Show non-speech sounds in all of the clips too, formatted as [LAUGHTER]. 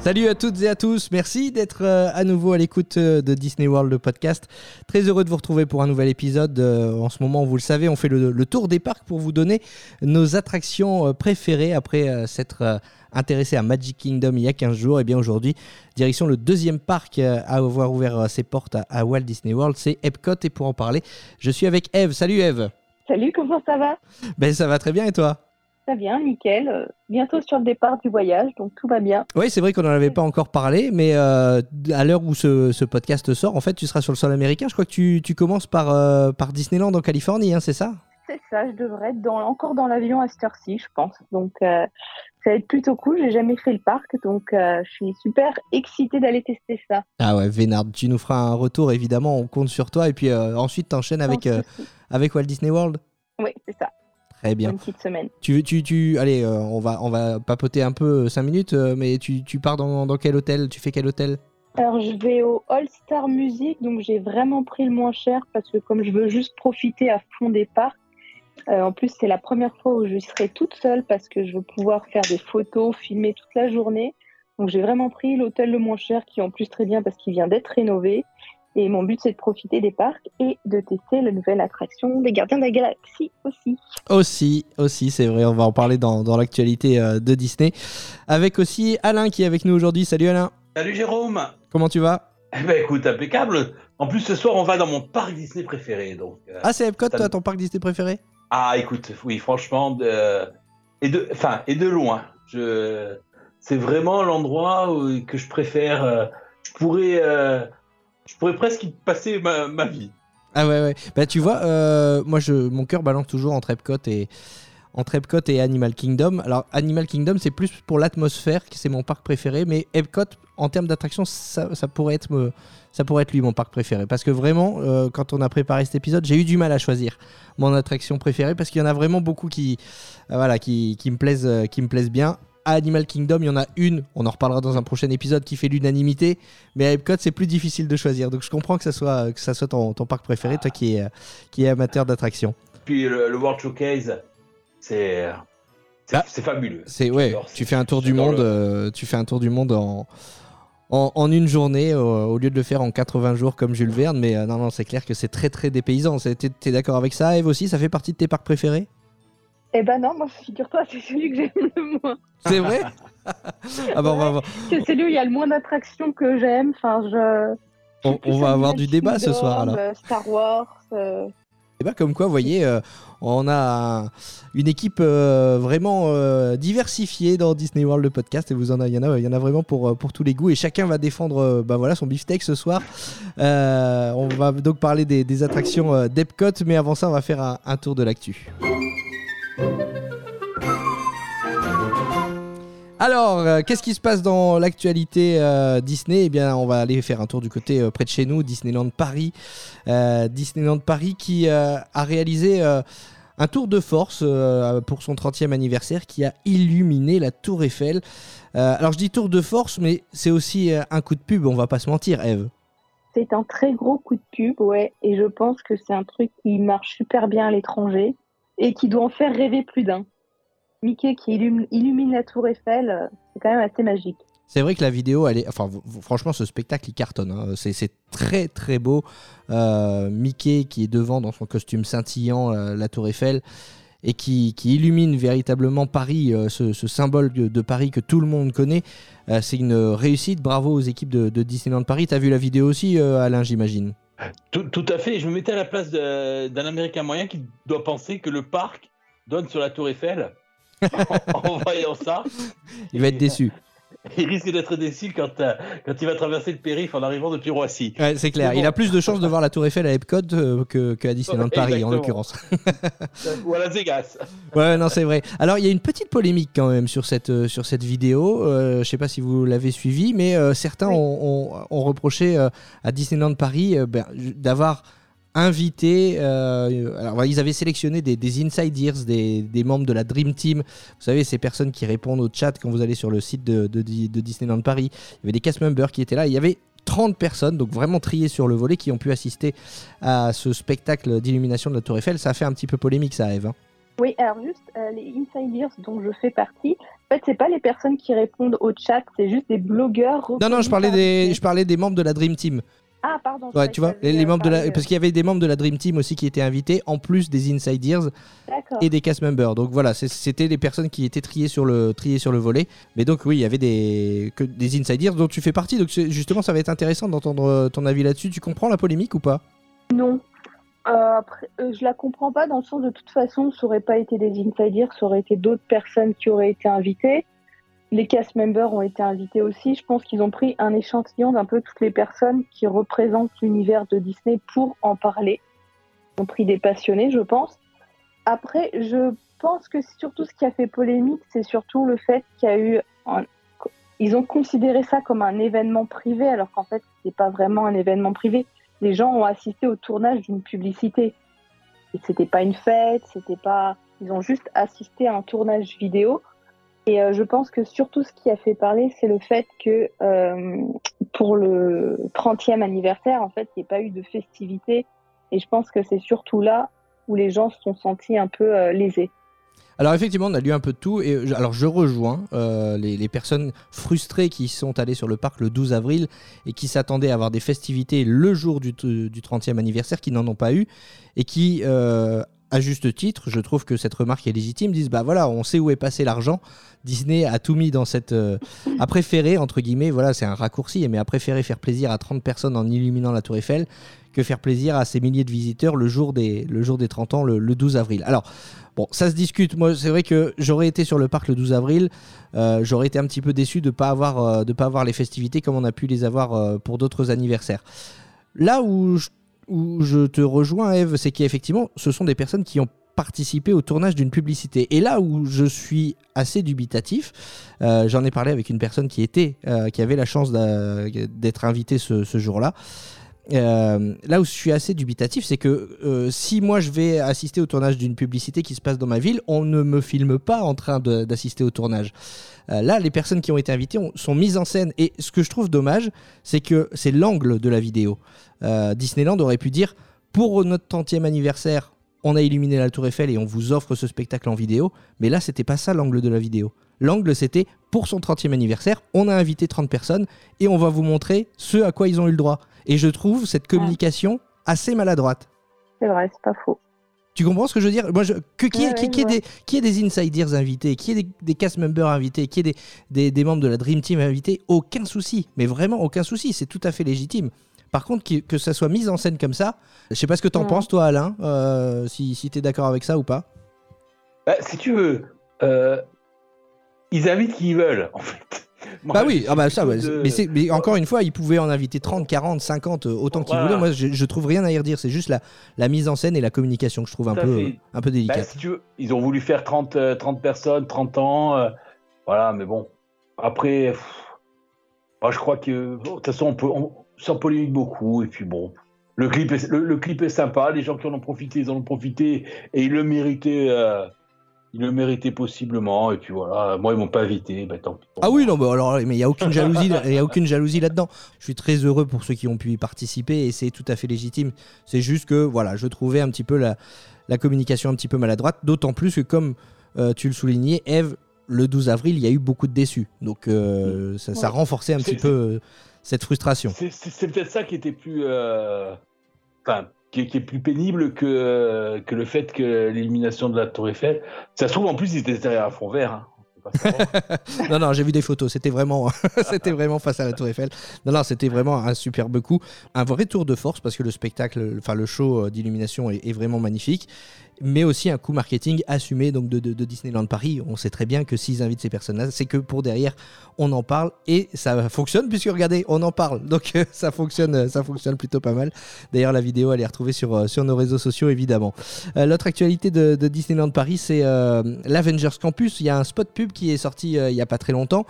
Salut à toutes et à tous, merci d'être euh, à nouveau à l'écoute euh, de Disney World le podcast. Très heureux de vous retrouver pour un nouvel épisode. Euh, en ce moment, vous le savez, on fait le, le tour des parcs pour vous donner nos attractions préférées après s'être intéressé à Magic Kingdom il y a 15 jours. Et bien aujourd'hui, direction le deuxième parc à avoir ouvert ses portes à, à Walt Disney World, c'est Epcot. Et pour en parler, je suis avec Eve. Salut Eve. Salut, comment ça va? Ben ça va très bien et toi? Très bien, nickel. Euh, bientôt sur le départ du voyage, donc tout va bien. Oui, c'est vrai qu'on n'en avait pas encore parlé, mais euh, à l'heure où ce, ce podcast sort, en fait, tu seras sur le sol américain. Je crois que tu, tu commences par, euh, par Disneyland en Californie, hein, c'est ça? C'est ça, je devrais être dans, encore dans l'avion à cette heure-ci, je pense. Donc euh, ça va être plutôt cool. J'ai jamais fait le parc, donc je suis super excitée d'aller tester ça. Ah ouais, Vénard, tu nous feras un retour, évidemment, on compte sur toi. Et puis ensuite, t'enchaînes avec, avec Walt Disney World. Oui, c'est ça. Très bien. Une petite semaine. Tu, tu, tu, allez, euh, on, va, on va papoter un peu 5 minutes, euh, mais tu, tu pars dans, dans quel hôtel? Tu fais quel hôtel? Alors je vais au All Star Music, donc j'ai vraiment pris le moins cher parce que comme je veux juste profiter à fond des parcs, euh, en plus c'est la première fois où je serai toute seule parce que je veux pouvoir faire des photos, filmer toute la journée. Donc j'ai vraiment pris l'hôtel le moins cher qui est en plus très bien parce qu'il vient d'être rénové. Et mon but c'est de profiter des parcs et de tester la nouvelle attraction des Gardiens de la Galaxie aussi. Aussi, aussi, c'est vrai, on va en parler dans, dans l'actualité euh, de Disney. Avec aussi Alain qui est avec nous aujourd'hui. Salut Alain, Salut Jérôme comment tu vas? Eh ben écoute, impeccable En plus ce soir on va dans mon parc Disney préféré donc... euh, Ah, c'est Epcot, ça toi, ton parc Disney préféré? Ah écoute, oui franchement, de... Et, de... Enfin, et de loin. Je... C'est vraiment l'endroit que je préfère. euh, Je pourrais... euh, Je pourrais presque y passer ma, vie. Ah ouais, ouais. Bah, tu vois, euh, moi, je, mon cœur balance toujours entre Epcot et, entre Epcot et Animal Kingdom. Alors, Animal Kingdom, c'est plus pour l'atmosphère, c'est mon parc préféré, mais Epcot, en termes d'attraction, ça, pourrait être me- ça pourrait être lui mon parc préféré. Parce que vraiment, euh, quand on a préparé cet épisode, j'ai eu du mal à choisir mon attraction préférée, parce qu'il y en a vraiment beaucoup qui, euh, voilà, qui, qui me plaisent, euh, qui me plaisent bien. À Animal Kingdom, il y en a une, on en reparlera dans un prochain épisode, qui fait l'unanimité. Mais à Epcot, c'est plus difficile de choisir. Donc je comprends que ça soit, que ça soit ton, ton parc préféré, toi qui es, qui est amateur d'attractions. Puis le, le World Showcase, c'est... C'est c'est fabuleux. C'est ouais, tu fais un tour du monde, le- euh, tu fais un tour du monde en, en, en une journée au lieu de le faire en 80 jours comme Jules Verne. Mais euh, non, non, c'est clair que c'est très très dépaysant. T'es d'accord avec ça, Eve aussi? Ça fait partie de tes parcs préférés? Eh ben non, moi figure-toi, [LAUGHS] c'est celui que j'aime le moins. C'est vrai [LAUGHS] Ah bah on va, voir- C'est celui où il y a le moins d'attractions que j'aime. Enfin, je... on, on va avoir du débat ce soir alors. euh, Star Wars. euh, Et bah comme quoi, vous voyez, euh, on a un- une équipe euh, vraiment diversifiée dans Disney World le podcast et vous en il y en a, il y en a vraiment pour, pour tous les goûts et chacun va défendre bah voilà son beefsteak ce soir. On va donc parler des, des attractions d'Epcot, mais avant ça, on va faire un, un tour de l'actu. Alors, euh, qu'est-ce qui se passe dans l'actualité euh, Disney? Eh bien, on va aller faire un tour du côté euh, près de chez nous, Disneyland Paris. Disneyland Paris qui a réalisé un tour de force pour son 30e anniversaire qui a illuminé la Tour Eiffel. Alors, je dis tour de force, mais c'est aussi un coup de pub, on va pas se mentir, Eve. C'est un très gros coup de pub, ouais. Et je pense que c'est un truc qui marche super bien à l'étranger et qui doit en faire rêver plus d'un. Mickey qui illumine, la tour Eiffel, euh, c'est quand même assez magique. C'est vrai que la vidéo, elle franchement, ce spectacle, il cartonne. hein. C'est très, très beau. Euh, Mickey qui est devant dans son costume scintillant, euh, la Tour Eiffel, et qui, illumine véritablement Paris, ce, symbole de, Paris que tout le monde connaît. C'est une réussite. Bravo aux équipes de, de Disneyland Paris. T'as vu la vidéo aussi, Alain, j'imagine? Tout, tout à fait. Je me mettais à la place d'un Américain moyen qui doit penser que le parc donne sur la Tour Eiffel. [LAUGHS] en voyant ça, Il va être déçu. [LAUGHS] il risque d'être déçu quand, euh, quand il va traverser le périph' en arrivant depuis Roissy. Ouais, c'est clair. Bon. Il a plus de chances de voir la Tour Eiffel à Epcot euh, que, que à Disneyland Paris, en l'occurrence. [LAUGHS] Ou à Las Vegas. [LAUGHS] Ouais, non, c'est vrai. Alors, il y a une petite polémique quand même sur cette, euh, sur cette vidéo. Euh, je sais pas si vous l'avez suivi, mais euh, certains Oui. ont, ont- ont reproché euh, à Disneyland Paris euh, ben, d'avoir invité. euh, alors, ils avaient sélectionné des, des inside ears, des, des membres de la Dream Team. Vous savez, ces personnes qui répondent au chat quand vous allez sur le site de, de, de Disneyland Paris. Il y avait des cast members qui étaient là. Il y avait 30 personnes, donc vraiment triées sur le volet, qui ont pu assister à ce spectacle d'illumination de la Tour Eiffel. Ça a fait un petit peu polémique, ça, Eve. hein. Oui, alors juste euh, les insiders dont je fais partie, en fait, c'est pas les personnes qui répondent au chat, c'est juste des blogueurs. Non, non, je parlais, des, je parlais des membres de la Dream Team. Ah, pardon. Ouais, tu vois, les, les euh, membres de la, parce qu'il y avait des membres de la Dream Team aussi qui étaient invités, en plus des inside ears euh, D'accord. et des cast members. Donc voilà, c'était les personnes qui étaient triées sur le, triées sur le volet. Mais donc oui, il y avait des, que, des inside ears dont tu fais partie. Donc justement, ça va être intéressant d'entendre euh, ton avis là-dessus. Tu comprends la polémique ou pas? Non. Euh, après, euh, je la comprends pas dans le sens de toute façon, ça aurait pas été des insiders, ça aurait été d'autres personnes qui auraient été invitées. Les cast members ont été invités aussi. Je pense qu'ils ont pris un échantillon d'un peu toutes les personnes qui représentent l'univers de Disney pour en parler. Ils ont pris des passionnés, je pense. Après, je pense que surtout ce qui a fait polémique, c'est surtout le fait qu'il y a eu. un- Ils ont considéré ça comme un événement privé, alors qu'en fait, c'est pas vraiment un événement privé les gens ont assisté au tournage d'une publicité. Et c'était pas une fête, c'était pas. Ils ont juste assisté à un tournage vidéo. Et euh, je pense que surtout ce qui a fait parler, c'est le fait que euh, pour le 30e anniversaire, en fait, il n'y a pas eu de festivité. Et je pense que c'est surtout là où les gens se sont sentis un peu euh, lésés. Alors effectivement, on a lu un peu de tout. Et alors je rejoins les, personnes frustrées qui sont allées sur le parc le 12 avril et qui s'attendaient à avoir des festivités le jour du, t- du 30e anniversaire, qui n'en ont pas eu et qui, à juste titre, je trouve que cette remarque est légitime, disent bah voilà, on sait où est passé l'argent. Disney a tout mis dans cette. euh, a préféré, entre guillemets, voilà, c'est un raccourci, mais a préféré faire plaisir à 30 personnes en illuminant la Tour Eiffel que faire plaisir à ces milliers de visiteurs le jour des, le jour des 30 ans, le, le 12 avril. Alors, bon, ça se discute. Moi, c'est vrai que j'aurais été sur le parc le 12 avril, euh, j'aurais été un petit peu déçu de ne pas, avoir, euh, pas avoir les festivités comme on a pu les avoir euh, pour d'autres anniversaires. Là où je, où je te rejoins, Eve, c'est qu'effectivement, ce sont des personnes qui ont participé au tournage d'une publicité. Et là où je suis assez dubitatif, euh, j'en ai parlé avec une personne qui était, euh, qui avait la chance d'être invitée ce jour-là. Euh, là où je suis assez dubitatif, c'est que euh, si moi je vais assister au tournage d'une publicité qui se passe dans ma ville, on ne me filme pas en train d'assister au tournage. Euh, là, les personnes qui ont été invitées ont- sont mises en scène. Et ce que je trouve dommage, c'est que c'est l'angle de la vidéo. Disneyland aurait pu dire pour notre 30e anniversaire, on a illuminé la Tour Eiffel et on vous offre ce spectacle en vidéo. Mais là, c'était pas ça l'angle de la vidéo. L'angle, c'était pour son 30e anniversaire, on a invité 30 personnes et on va vous montrer ce à quoi ils ont eu le droit. Et je trouve cette communication assez maladroite. C'est vrai, c'est pas faux. Tu comprends ce que je veux dire? Moi, je, que, qui, Ouais, qui, ouais, qui je ait des, qui ait des insiders invités, qui ait des, des cast members invités, qui ait des, des, des membres de la Dream Team invités, aucun souci. Mais vraiment, aucun souci. C'est tout à fait légitime. Par contre, que, que ça soit mis en scène comme ça, je sais pas ce que t'en Ouais. penses, toi, Alain, euh, si, si t'es d'accord avec ça ou pas. Bah, si tu veux, euh, ils invitent qui ils veulent, en fait. Moi, bah oui, ah bah ça, plutôt ouais, de- mais, encore une fois, ils pouvaient en inviter 30, 40, 50, euh, autant qu'ils Voilà. voulaient. Moi, je, je trouve rien à y redire. C'est juste la, la mise en scène et la communication que je trouve un peu, fait. un peu Bah, délicate. si tu veux, ils ont voulu faire 30, euh, 30 personnes, 30 ans. euh, voilà, mais bon. Après, pff, moi, je crois que. bon, De toute façon, on peut. On, s'en polémique beaucoup. Et puis bon. Le clip, est, le, le clip est sympa. Les gens qui en ont profité, ils en ont profité. Et ils le méritaient. euh, ils le méritaient possiblement. Et puis voilà. Moi, ils m'ont pas invité. Bah, tant pis pour Ah moi. oui, non, mais alors, mais il y a aucune jalousie, il y a aucune jalousie là-dedans. Je suis très heureux pour ceux qui ont pu y participer et c'est tout à fait légitime. C'est juste que, voilà, je trouvais un petit peu la, la communication un petit peu maladroite, d'autant plus que, comme euh, tu le soulignais, Eve, le 12 avril, il y a eu beaucoup de déçus. Donc, euh, ça, ça Ouais. renforçait un petit peu euh, cette frustration. C'est- peut-être ça qui était plus. euh, Enfin, qui, est- plus pénible que, euh, que le fait que l'élimination de la Tour Eiffel. Ça se trouve, en plus, ils étaient derrière un fond vert. hein. [LAUGHS] Non, non, j'ai vu des photos. C'était vraiment, [LAUGHS] c'était vraiment face à la Tour Eiffel. Non, non, c'était vraiment un superbe coup, un vrai tour de force parce que le spectacle, enfin le show euh, d'illumination est vraiment magnifique, mais aussi un coup marketing assumé donc de, Disneyland Paris. On sait très bien que s'ils invitent ces personnes-là, c'est que pour derrière, on en parle et ça fonctionne puisque regardez, on en parle. Donc euh, ça fonctionne, euh, ça fonctionne plutôt pas mal. D'ailleurs, la vidéo, elle est retrouvée sur euh, nos réseaux sociaux évidemment. L'autre actualité de, de Disneyland Paris, c'est l'Avengers Campus. Il y a un spot pub qui est sorti il y a pas très longtemps.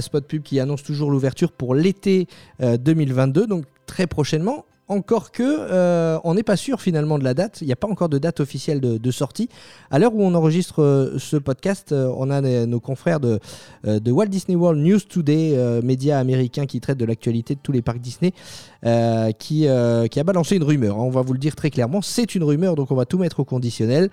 Spot pub qui annonce toujours l'ouverture pour l'été euh, 2022, donc très prochainement. Encore que euh, on n'est pas sûr finalement de la date. Il n'y a pas encore de date officielle de, sortie. À l'heure où on enregistre euh, ce podcast, euh, on a nos confrères de, Walt Disney World News Today, média américain qui traite de l'actualité de tous les parcs Disney, qui, qui a balancé une rumeur. hein. On va vous le dire très clairement. C'est une rumeur, donc on va tout mettre au conditionnel.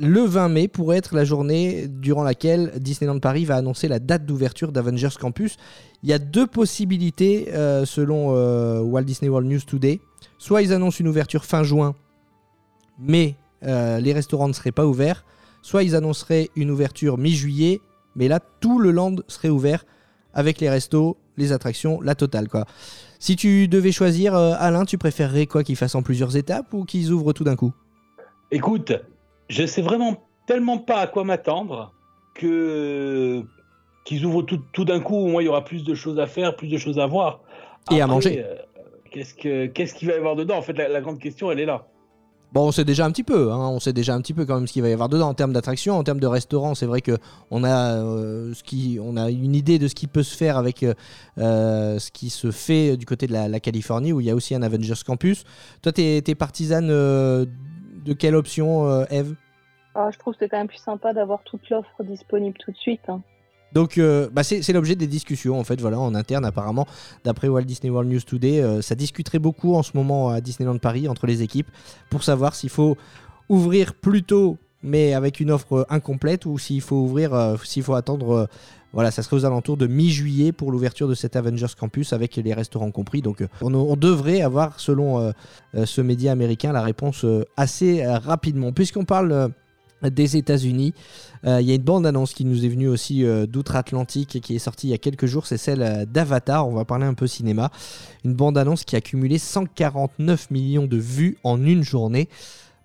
Le 20 mai pourrait être la journée durant laquelle Disneyland Paris va annoncer la date d'ouverture d'Avengers Campus. Il y a deux possibilités euh, selon euh, Walt Disney World News Today. Soit ils annoncent une ouverture fin juin, mais euh, les restaurants ne seraient pas ouverts. Soit ils annonceraient une ouverture mi-juillet, mais là tout le land serait ouvert avec les restos, les attractions, la totale quoi. Si tu devais choisir, Alain, tu préférerais quoi qu'ils fassent en plusieurs étapes ou qu'ils ouvrent tout d'un coup? Écoute, je sais vraiment tellement pas à quoi m'attendre que qu'ils ouvrent tout, tout d'un coup. Moins, il y aura plus de choses à faire, plus de choses à voir. Et à manger. euh, qu'est-ce que qu'est-ce qu'il va y avoir dedans? En fait, la, la grande question, elle est là. Bon, on sait déjà un petit peu, hein, on sait déjà un petit peu quand même ce qu'il va y avoir dedans en termes d'attractions, en termes de restaurants. C'est vrai que on a euh, ce qui, on a une idée de ce qui peut se faire avec euh, ce qui se fait du côté de la, la Californie où il y a aussi un Avengers Campus. Toi, t'es es partisane de quelle option, euh, Eve? Ah, je trouve que c'est quand même plus sympa d'avoir toute l'offre disponible tout de suite. hein. Donc, euh, bah, c'est l'objet des discussions en fait, voilà, en interne apparemment. D'après Walt Disney World News Today, euh, ça discuterait beaucoup en ce moment à Disneyland Paris entre les équipes pour savoir s'il faut ouvrir plus tôt, mais avec une offre incomplète, ou s'il faut ouvrir, euh, s'il faut attendre. Voilà, ça serait aux alentours de mi-juillet pour l'ouverture de cet Avengers Campus avec les restaurants compris. Donc, euh, on, devrait avoir, selon euh, euh, ce média américain, la réponse assez rapidement. Puisqu'on parle des États-Unis, il y a une bande-annonce qui nous est venue aussi d'outre-Atlantique et qui est sortie il y a quelques jours, c'est celle d'Avatar. On va parler un peu cinéma. Une bande-annonce qui a cumulé 149 millions de vues en une journée.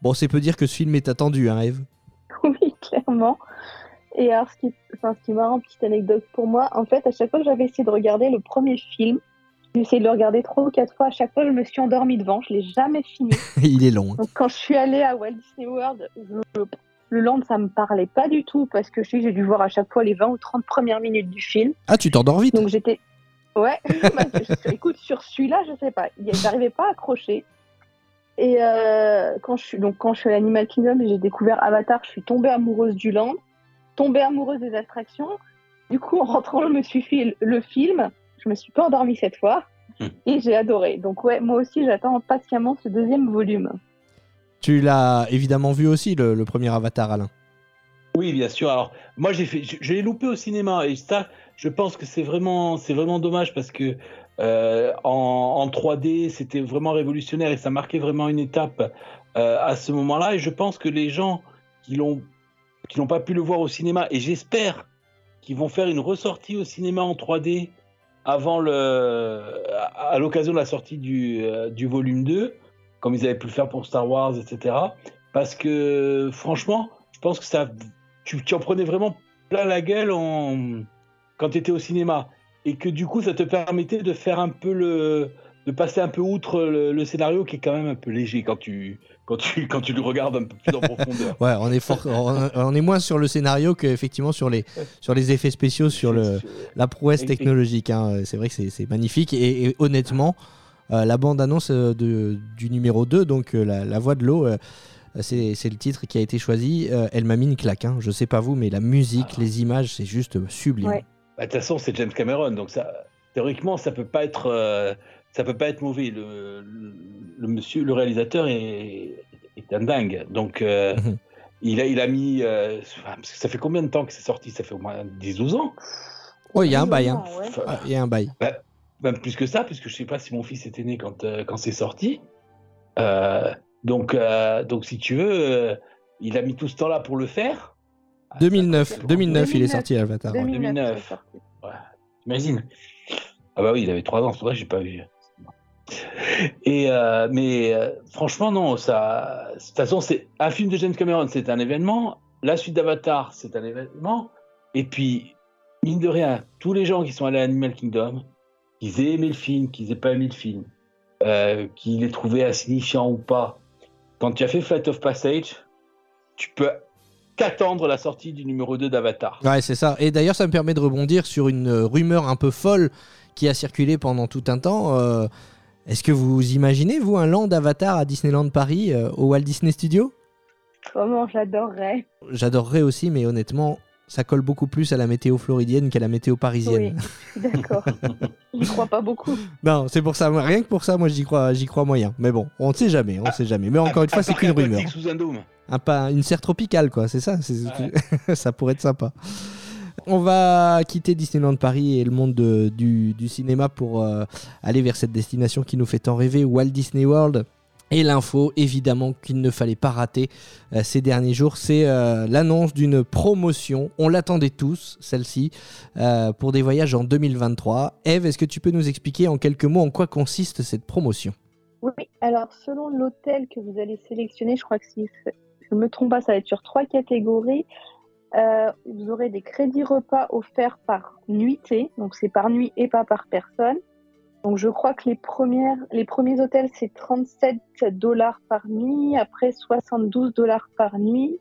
Bon, c'est peu dire que ce film est attendu, hein, Eve? [LAUGHS] Oui, clairement. Et alors, ce qui, enfin, ce qui est marrant, petite anecdote pour moi, en fait, à chaque fois que j'avais essayé de regarder le premier film, j'ai essayé de le regarder trois ou quatre fois. À chaque fois, je me suis endormie devant. Je l'ai jamais fini. [LAUGHS] Il est long. hein. Donc, quand je suis allée à Walt Disney World, je- le land, ça me parlait pas du tout parce que j'ai dû voir à chaque fois les 20 ou 30 premières minutes du film. Ah, tu t'endors vite Donc, j'étais. Ouais, [LAUGHS] bah, je- écoute, sur celui-là, je sais pas. J'arrivais pas à accrocher. Et euh, quand, je suis, donc, quand je suis à l'Animal Kingdom et j'ai découvert Avatar, je suis tombée amoureuse du land, tombée amoureuse des attractions. Du coup, en rentrant, je me suis fait le film. Je me suis pas endormie cette fois. Hmm. Et j'ai adoré. Donc, ouais, moi aussi, j'attends patiemment ce deuxième volume. Tu l'as évidemment vu aussi, le, le premier Avatar, Alain. Oui, bien sûr. Alors, moi, j'ai fait, je, je l'ai loupé au cinéma et ça, je pense que c'est vraiment, c'est vraiment dommage parce que euh, en, en 3D, c'était vraiment révolutionnaire et ça marquait vraiment une étape euh, à ce moment-là. Et je pense que les gens qui l'ont, qui n'ont pas pu le voir au cinéma, et j'espère qu'ils vont faire une ressortie au cinéma en 3D avant le, à, l'occasion de la sortie du, euh, volume 2, comme ils avaient pu le faire pour Star Wars, etc. Parce que franchement, je pense que ça, tu, en prenais vraiment plein la gueule quand tu étais au cinéma. Et que du coup, ça te permettait de faire un peu le. De passer un peu outre le, le scénario qui est quand même un peu léger quand tu, quand tu, quand tu le regardes un peu plus en profondeur. [LAUGHS] Ouais, on est, fort, on, on est moins sur le scénario qu'effectivement sur les, sur les effets spéciaux, sur le, la prouesse technologique. hein. C'est vrai que c'est c'est magnifique. Et, et honnêtement, euh, la bande-annonce euh, de- du numéro 2, donc euh, la, la voix de l'eau, euh, c'est c'est le titre qui a été choisi. Euh, elle m'a mis une claque. hein. Je sais pas vous, mais la musique, Ah. les images, c'est juste sublime. Ouais. Bah, De toute façon, c'est James Cameron, donc ça, théoriquement, ça peut pas être, euh, ça peut pas être mauvais. Le, le, le monsieur, le réalisateur est, est un dingue. Donc, euh, Mhm. il a, il a mis, euh, ça fait combien de temps que c'est sorti? Ça fait au moins 10-12 ans. Oh, il y a un bail. hein. Ouais. Enfin, Ah, Il y a un bail. même plus que ça, puisque je sais pas si mon fils était né quand, euh, quand c'est sorti. Euh, donc, euh, donc, si tu veux, euh, il a mis tout ce temps-là pour le faire. Ah, ça, 2009, c'est le grand 2009, il est 2009. sorti Avatar. ouais. 2009. 2009. c'est sorti. T'imagines? Ah bah oui, il avait 3 ans, c'est que j'ai pas vu. Euh, mais euh, franchement non, ça. De toute façon, c'est un film de James Cameron, c'est un événement. La suite d'Avatar, c'est un événement. Et puis mine de rien, tous les gens qui sont allés à Animal Kingdom, qu'ils aient aimé le film, qu'ils aient pas aimé le film, euh, qu'ils l'aient trouvé insignifiant ou pas, quand tu as fait Flight of Passage, tu peux qu'attendre la sortie du numéro 2 d'Avatar. Ouais, c'est ça. Et d'ailleurs, ça me permet de rebondir sur une rumeur un peu folle qui a circulé pendant tout un temps. Est-ce que vous imaginez, vous, un land Avatar à Disneyland Paris, euh, au Walt Disney Studio Comment j'adorerais. J'adorerais aussi, mais honnêtement, ça colle beaucoup plus à la météo floridienne qu'à la météo parisienne. Oui, d'accord. [LAUGHS] J'y crois pas beaucoup. Non, c'est pour ça. Rien que pour ça, moi, j'y crois, j'y crois moyen. Mais bon, on ne sait jamais, on ne sait jamais. Mais encore une fois, c'est qu'une rumeur. Sous un dôme. Un, pas, une serre tropicale, quoi, c'est ça [LAUGHS] Ça pourrait être sympa. On va quitter Disneyland Paris et le monde de- du, cinéma pour euh, aller vers cette destination qui nous fait tant rêver, Walt Disney World. Et l'info, évidemment, qu'il ne fallait pas rater euh, ces derniers jours, c'est euh, l'annonce d'une promotion. On l'attendait tous, celle-ci, pour des voyages en 2023. Eve, est-ce que tu peux nous expliquer en quelques mots en quoi consiste cette promotion? Oui, alors selon l'hôtel que vous allez sélectionner, je crois que si je ne me trompe pas, ça va être sur trois catégories. Euh, vous aurez des crédits repas offerts par nuitée, donc c'est par nuit et pas par personne. Donc je crois que les, premières, les premiers hôtels, c'est 37 dollars par nuit, après 72 dollars par nuit.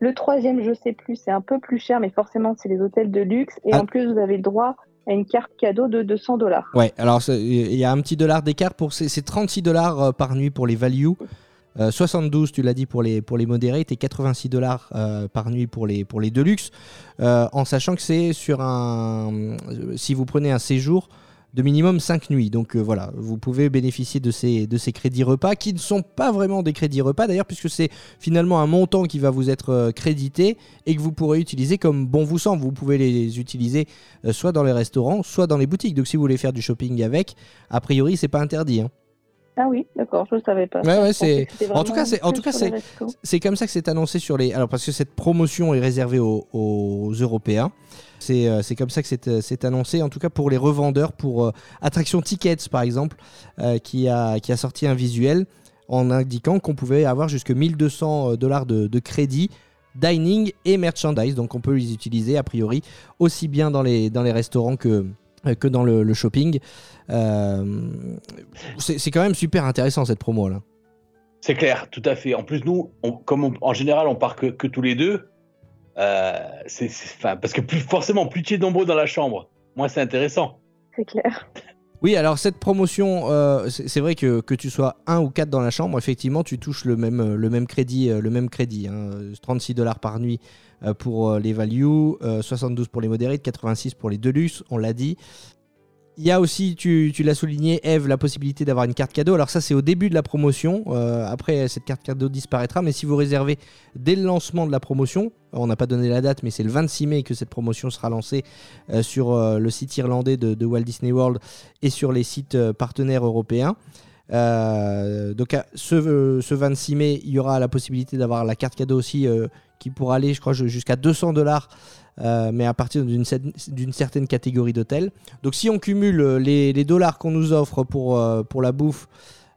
Le troisième, je sais plus, c'est un peu plus cher, mais forcément, c'est les hôtels de luxe. Et Ah. en plus, vous avez le droit à une carte cadeau de 200 dollars. Ouais, alors il y a un petit dollar d'écart pour c'est c'est 36 dollars euh, par nuit pour les value, euh, 72 tu l'as dit pour les pour les moderate et 86 dollars euh, par nuit pour les pour les deluxe, euh, en sachant que c'est sur un euh, si vous prenez un séjour de minimum 5 nuits. Donc euh, voilà, vous pouvez bénéficier de ces, crédits repas qui ne sont pas vraiment des crédits repas d'ailleurs, puisque c'est finalement un montant qui va vous être euh, crédité et que vous pourrez utiliser comme bon vous semble. Vous pouvez les utiliser euh, soit dans les restaurants, soit dans les boutiques. Donc si vous voulez faire du shopping avec, a priori, c'est pas interdit. hein. Ah oui, d'accord, je ne savais pas. Ouais, ouais, c'est- en tout cas, c'est- en tout cas. C'est comme ça que c'est annoncé sur les. Alors, parce que cette promotion est réservée aux, aux Européens. C'est euh, c'est comme ça que c'est euh, c'est annoncé, en tout cas pour les revendeurs, pour euh, Attraction Tickets par exemple, euh, qui, a, qui a sorti un visuel en indiquant qu'on pouvait avoir jusque 1200 dollars de, de crédit dining et merchandise. Donc on peut les utiliser a priori aussi bien dans les, dans les restaurants que, que dans le, le shopping. Euh, c'est c'est quand même super intéressant cette promo là. C'est clair, tout à fait. En plus, nous, on- comme on- en général, on part que, que tous les deux, euh, c'est, c'est- enfin, parce que plus, forcément, plus tu es nombreux dans la chambre, moins c'est intéressant. C'est clair. Oui, alors cette promotion, euh, c'est vrai que, que tu sois un ou quatre dans la chambre, effectivement, tu touches le même, euh, le même crédit, euh, le même crédit hein, 36 dollars par nuit pour les value, euh, 72 pour les modérés, 86 pour les deluxe, on l'a dit. Il y a aussi, tu, l'as souligné, Eve, la possibilité d'avoir une carte cadeau. Alors ça, c'est au début de la promotion. Euh, après, cette carte cadeau disparaîtra. Mais si vous réservez dès le lancement de la promotion, on n'a pas donné la date, mais c'est le 26 mai que cette promotion sera lancée euh, sur euh, le site irlandais de, Walt Disney World et sur les sites partenaires européens. Donc ce, ce 26 mai, il y aura la possibilité d'avoir la carte cadeau aussi qui pourra aller, je crois, jusqu'à 200 dollars, euh, mais à partir d'une cer- d'une certaine catégorie d'hôtels. Donc si on cumule euh, les, les dollars qu'on nous offre pour, euh, pour la bouffe,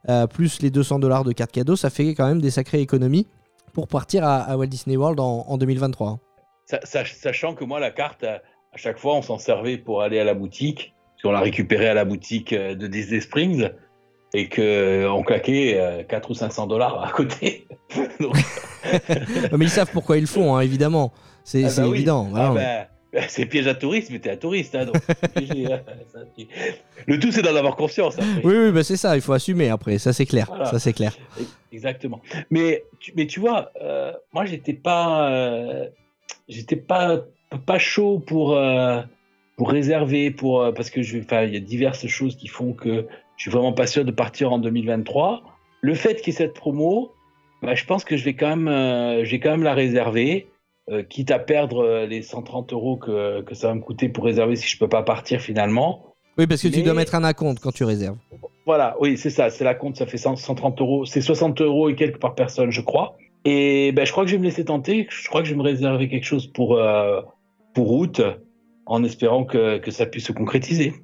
euh, plus les 200 dollars de carte cadeau, ça fait quand même des sacrées économies pour partir à, à Walt Disney World en, en 2023. Sa- sach- sachant que moi, la carte, à, à chaque fois, on s'en servait pour aller à la boutique, parce qu'on l'a récupérée à la boutique de Disney Springs, et qu'on claquait euh, 4 ou 500 dollars à côté. [LAUGHS] Donc, [LAUGHS] mais ils savent pourquoi ils le font, hein, évidemment. C'est Ah c'est bah oui. évident. ah [LAUGHS] c'est piège à touriste, mais t'es un touriste. Hein, donc c'est hein, [LAUGHS] Le tout, c'est d'en avoir conscience. après. Oui, oui, bah c'est ça, il faut assumer après, ça c'est clair. Voilà. Ça c'est clair. Exactement. Mais tu, mais tu vois, euh, moi, j'étais pas, euh, j'étais pas, pas chaud pour, euh, pour réserver, pour, parce que il y a diverses choses qui font que je suis vraiment pas sûr de partir en 2023. Le fait qu'il y ait cette promo, bah, je pense que je vais quand même, je vais quand même la réserver, euh, quitte à perdre euh, les 130 euros que, que ça va me coûter pour réserver si je peux pas partir finalement. Oui, parce que tu dois mettre un acompte quand tu réserves. Voilà, oui, c'est ça, c'est la compte, ça fait 100 130 euros, c'est 60 euros et quelques par personne, je crois. Et ben, je crois que je vais me laisser tenter, je crois que je vais me réserver quelque chose pour, euh, pour août, en espérant que, que ça puisse se concrétiser.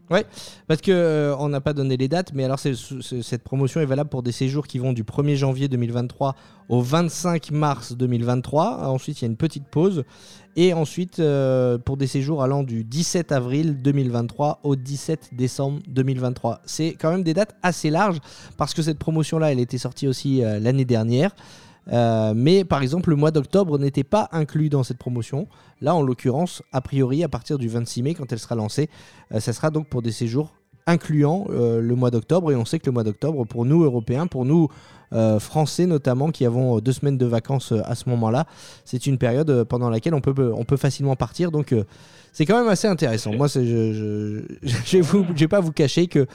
Parce que euh, on n'a pas donné les dates, mais alors cette promotion est valable pour des séjours qui vont du 1er janvier 2023 au 25 mars 2023. Ensuite, il y a une petite pause. Et ensuite, euh, pour des séjours allant du 17 avril 2023 au 17 décembre 2023. C'est quand même des dates assez larges parce que cette promotion-là, elle était sortie aussi euh, l'année dernière. Euh, mais par exemple, le mois d'octobre n'était pas inclus dans cette promotion. Là, en l'occurrence, a priori, à partir du 26 mai, quand elle sera lancée, euh, ça sera donc pour des séjours incluant euh, le mois d'octobre. Et on sait que le mois d'octobre, pour nous Européens, pour nous euh, Français notamment, qui avons deux semaines de vacances à ce moment-là, c'est une période pendant laquelle on peut, on peut facilement partir. Donc c'est quand même assez intéressant. Moi, je, [LAUGHS] je vais pas vous cacher que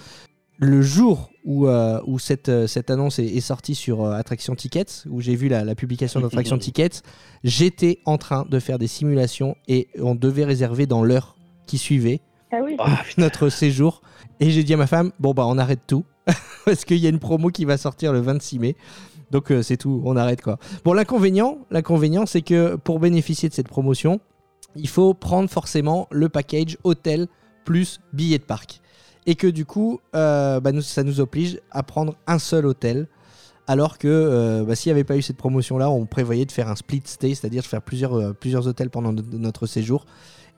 le jour où, euh, où cette, euh, cette annonce est, sortie sur euh, Attraction Tickets, où j'ai vu la, publication d'Attraction [LAUGHS] Tickets, j'étais en train de faire des simulations et on devait réserver dans l'heure qui suivait ah oui. Ah, notre séjour. Et j'ai dit à ma femme, bon bah on arrête tout, [LAUGHS] parce qu'il y a une promo qui va sortir le 26 mai. Donc c'est tout, on arrête quoi. Bon, l'inconvénient, l'inconvénient, c'est que pour bénéficier de cette promotion, il faut prendre forcément le package hôtel plus billet de parc et que du coup, euh, bah, ça nous oblige à prendre un seul hôtel. Alors que euh, bah, s'il n'y avait pas eu cette promotion-là, on prévoyait de faire un split stay, c'est-à-dire de faire plusieurs, euh, plusieurs hôtels pendant notre séjour.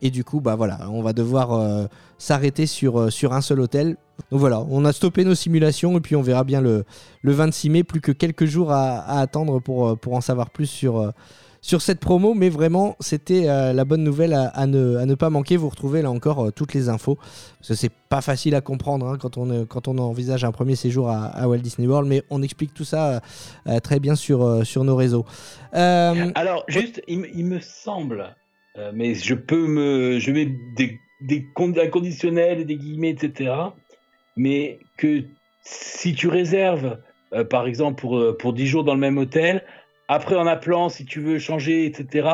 Et du coup, bah voilà, on va devoir s'arrêter sur, sur un seul hôtel. Donc voilà, on a stoppé nos simulations et puis on verra bien le, le 26 mai, plus que quelques jours à, à attendre pour, pour en savoir plus sur, sur cette promo, mais vraiment, c'était euh, la bonne nouvelle à, ne, pas manquer. Vous retrouvez là encore euh, toutes les infos. Parce que c'est pas facile à comprendre hein, quand, on, quand on envisage un premier séjour à, Walt Disney World, mais on explique tout ça euh, très bien sur, sur nos réseaux. Alors, juste, il, me semble, mais je peux me. Je mets des, des inconditionnels et des guillemets, etc. Mais que si tu réserves, par exemple, pour, pour 10 jours dans le même hôtel, après, en appelant, si tu veux changer, etc.,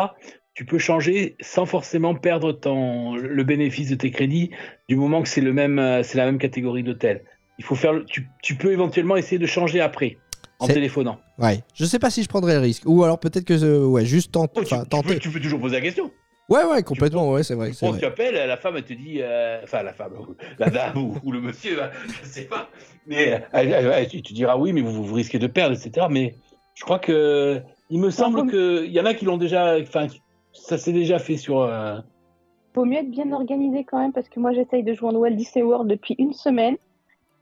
tu peux changer sans forcément perdre ton, le bénéfice de tes crédits du moment que c'est le même, euh, c'est la même catégorie d'hôtel. Il faut faire, tu, tu, peux éventuellement essayer de changer après en téléphonant. Ouais. Je sais pas si je prendrais le risque. Ou alors peut-être que euh, ouais, juste tenter. Oh, tu, tu, peux, toujours poser la question. Ouais, ouais, complètement, ouais, c'est vrai. On tu appelles, la femme, elle te dit, euh, enfin, la femme, [LAUGHS] la dame ou, le monsieur, hein, je sais pas. Mais tu, tu, diras oui, mais vous, vous risquez de perdre, etc. Mais je crois que il me semble qu'il y en a qui l'ont déjà, enfin, ça s'est déjà fait sur. Euh... Vaut mieux être bien organisé quand même parce que moi j'essaye de jouer en Walt Disney World depuis une semaine.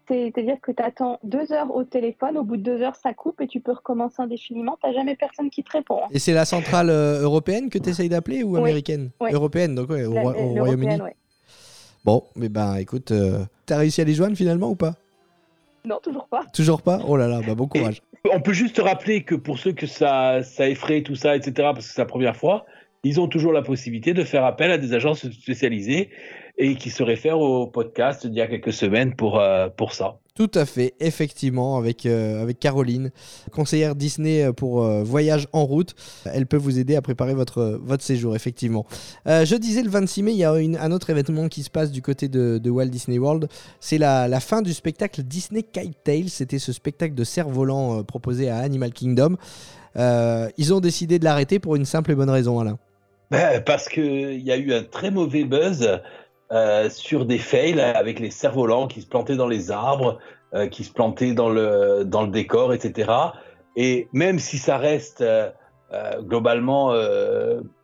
C'est-à-dire que tu attends deux heures au téléphone, au bout de deux heures ça coupe et tu peux recommencer indéfiniment. T'as jamais personne qui te répond. Et c'est la centrale euh, européenne que tu essayes d'appeler ou américaine? Européenne, donc ouais, au, Royaume-Uni. Bon, mais ben écoute, euh, t'as réussi à les joindre finalement ou pas? Non, toujours pas. Toujours pas? Oh là là, bah bon courage [LAUGHS] on peut juste rappeler que pour ceux que ça, effraie tout ça, etc., parce que c'est la première fois, ils ont toujours la possibilité de faire appel à des agences spécialisées et qui se réfèrent au podcast d'il y a quelques semaines pour, euh, pour ça. Tout à fait, effectivement, avec, euh, avec Caroline, conseillère Disney pour euh, voyage en route. Elle peut vous aider à préparer votre, votre séjour, effectivement. Euh, je disais le 26 mai, il y a un autre événement qui se passe du côté de, Walt Disney World. C'est la, la, fin du spectacle Disney Kite Tales. C'était ce spectacle de cerf-volant proposé à Animal Kingdom. ils ont décidé de l'arrêter pour une simple et bonne raison, Alain. Ben, parce qu'il y a eu un très mauvais buzz euh, sur des fails avec les cerfs-volants qui se plantaient dans les arbres, euh, qui se plantaient dans le, dans le décor, etc. Et même si ça reste euh, globalement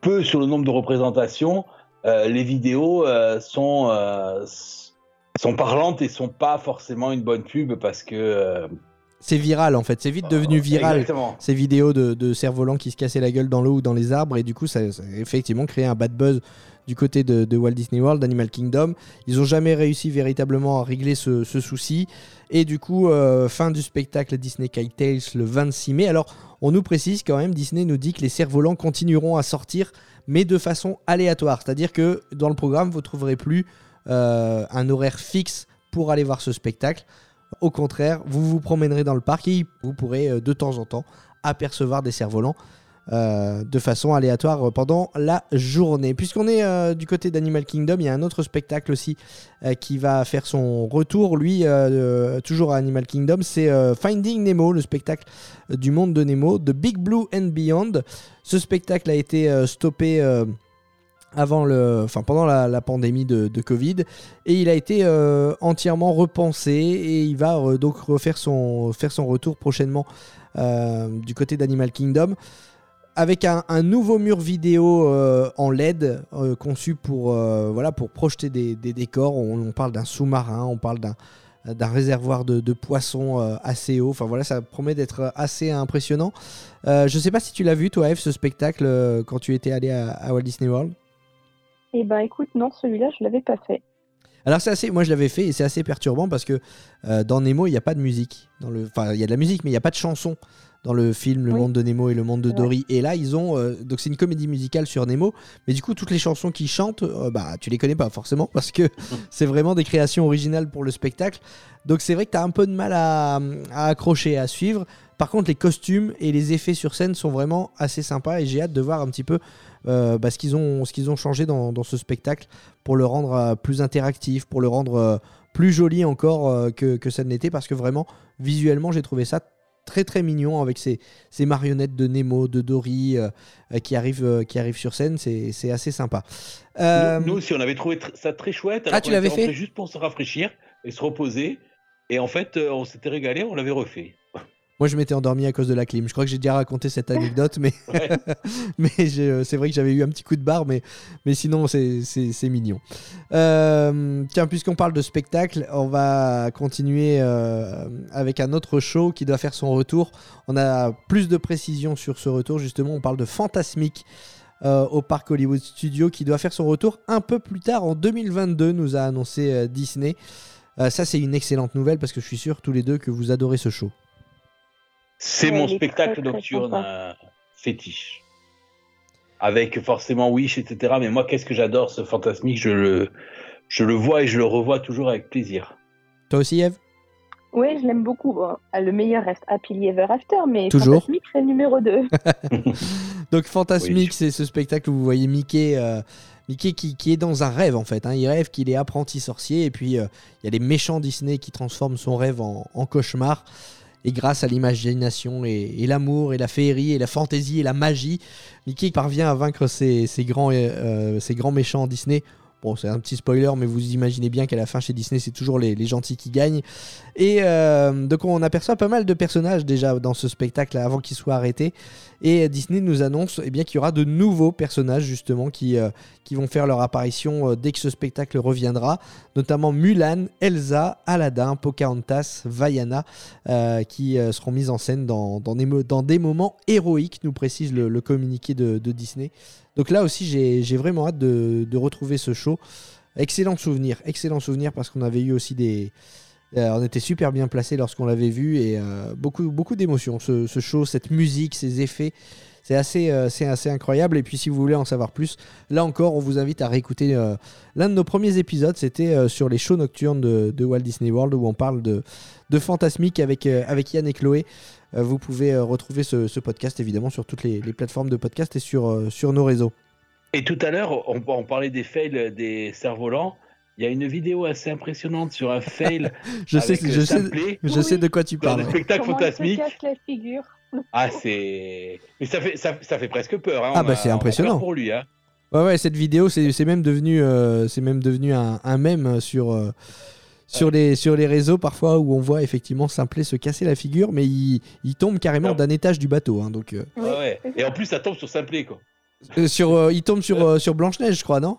peu sur le nombre de représentations, les vidéos sont, sont parlantes et sont pas forcément une bonne pub parce que c'est viral en fait, c'est vite devenu viral ces vidéos de, de cerfs-volants qui se cassaient la gueule dans l'eau ou dans les arbres et du coup ça, a effectivement créé un bad buzz du côté de, Walt Disney World, Animal Kingdom. Ils n'ont jamais réussi véritablement à régler ce, souci et du coup euh, fin du spectacle Disney Kite Tales le 26 mai. Alors on nous précise quand même, Disney nous dit que les cerfs-volants continueront à sortir mais de façon aléatoire, c'est-à-dire que dans le programme vous trouverez plus euh, un horaire fixe pour aller voir ce spectacle. Au contraire, vous vous promènerez dans le parc et vous pourrez euh, de temps en temps apercevoir des cerfs-volants euh, de façon aléatoire pendant la journée. Puisqu'on est euh, du côté d'Animal Kingdom, il y a un autre spectacle aussi qui va faire son retour, lui, toujours à Animal Kingdom, c'est Finding Nemo, le spectacle du monde de Nemo, The Big Blue and Beyond. Ce spectacle a été stoppé avant le, enfin pendant la, pandémie de, Covid, et il a été euh, entièrement repensé et il va euh, donc refaire son, faire son retour prochainement euh, du côté d'Animal Kingdom avec un, nouveau mur vidéo en LED conçu pour, voilà, pour projeter des, décors. On, parle d'un sous-marin, on parle d'un d'un réservoir de, poissons assez haut. Enfin voilà, ça promet d'être assez impressionnant. je ne sais pas si tu l'as vu, toi, Eve, ce spectacle, quand tu étais allé à Walt Disney World. Eh ben écoute, non, celui-là, je l'avais pas fait. Alors c'est assez, moi je l'avais fait et c'est assez perturbant parce que euh, dans Nemo il n'y a pas de musique. Dans le, enfin il y a de la musique mais il n'y a pas de chanson dans le film Le Oui. Monde de Nemo et Le Monde de Ouais. Dory. Et là ils ont, euh, donc c'est une comédie musicale sur Nemo, mais du coup toutes les chansons qu'ils chantent, euh, bah tu les connais pas forcément parce que [LAUGHS] c'est vraiment des créations originales pour le spectacle. Donc c'est vrai que tu as un peu de mal à, à accrocher, à suivre. Par contre les costumes et les effets sur scène sont vraiment assez sympas et j'ai hâte de voir un petit peu euh, bah, ce qu'ils ont, ce qu'ils ont changé dans, dans ce spectacle pour le rendre euh, plus interactif, pour le rendre euh, plus joli encore euh, que, que ça ne l'était, parce que vraiment, visuellement, j'ai trouvé ça très très mignon avec ces, ces marionnettes de Nemo, de Dory euh, qui, arrivent, euh, qui arrivent sur scène, c'est c'est assez sympa. Euh, Nous, nous aussi, on avait trouvé tr- ça très chouette. Ah, tu l'avais fait? Juste pour se rafraîchir et se reposer. Et en fait, euh, on s'était régalé, on l'avait refait. Moi, je m'étais endormi à cause de la clim. Je crois que j'ai déjà raconté cette anecdote, mais, [LAUGHS] Ouais. [LAUGHS] mais j'ai- euh, c'est vrai que j'avais eu un petit coup de barre, mais, mais sinon, c'est- mignon. Euh, tiens, puisqu'on parle de spectacle, on va continuer euh, avec un autre show qui doit faire son retour. On a plus de précisions sur ce retour, justement. On parle de Fantasmic. euh, au parc Hollywood Studio qui doit faire son retour un peu plus tard en 2022 nous a annoncé Disney ça c'est une excellente nouvelle parce que je suis sûr tous les deux que vous adorez ce show C'est Ouais, mon spectacle nocturne euh, fétiche. Avec forcément Wish, etc. Mais moi, qu'est-ce que j'adore ce fantasmique. Je le, je le vois et je le revois toujours avec plaisir. toi aussi Eve? Oui, je l'aime beaucoup. Bon, ah, le meilleur reste Happily Ever After, mais Toujours. Fantasmic, c'est le numéro 2. [LAUGHS] Donc Fantasmic, Oui. c'est ce spectacle où vous voyez Mickey, euh, Mickey qui, qui est dans un rêve en fait. hein. Il rêve qu'il est apprenti sorcier et puis euh, il y a les méchants Disney qui transforment son rêve en, en cauchemar. Et grâce à l'imagination et, l'amour et la féerie et la fantaisie et la magie, Mickey parvient à vaincre ses, grands, euh, méchants Disney. Bon, c'est un petit spoiler, mais vous imaginez bien qu'à la fin chez Disney, c'est toujours les, gentils qui gagnent. Et euh, donc on aperçoit pas mal de personnages déjà dans ce spectacle avant qu'il soit arrêté. Et Disney nous annonce eh qu'il y aura de nouveaux personnages justement qui, euh, vont faire leur apparition euh, dès que ce spectacle reviendra, notamment Mulan, Elsa, Aladdin, Pocahontas, Vaiana, euh, qui euh, seront mises en scène dans, des, moments héroïques, nous précise le, communiqué de, Disney. Donc là aussi, j'ai vraiment hâte de, de retrouver ce show. Excellent souvenir, excellent souvenir parce qu'on avait eu aussi des, euh, on était super bien placé lorsqu'on l'avait vu et euh, beaucoup, beaucoup d'émotions. Ce, show, cette musique, ces effets, c'est assez, euh, assez incroyable. Et puis, si vous voulez en savoir plus, là encore, on vous invite à réécouter euh, l'un de nos premiers épisodes. C'était euh, sur les shows nocturnes de, Walt Disney World où on parle de, de Fantasmique avec, euh, avec Yann et Chloé. Euh, vous pouvez euh, retrouver ce, podcast évidemment sur toutes les, plateformes de podcast et sur, euh, sur nos réseaux. Et tout à l'heure, on, on parlait des fails des cerfs-volants. Il y a une vidéo assez impressionnante sur un fail [LAUGHS] Je sais, avec je euh, sais, je sais de quoi tu parles. des spectacles Comment il se la figure [LAUGHS] Ah, c'est. Mais ça fait, ça, ça fait presque peur. Hein. Ah On bah, a- c'est impressionnant. pour lui. Hein. Ouais, ouais, cette vidéo, c'est c'est même devenu, euh, c'est même devenu un, un mème sur, euh, sur, les, sur les réseaux parfois où on voit effectivement Simplet se casser la figure, mais il, il tombe carrément d'un étage du bateau. hein, donc, euh, Ouais, ouais. Et en plus, ça tombe sur Simplé, quoi. euh, sur, euh, il tombe sur, euh, sur Blanche-Neige, je crois, non?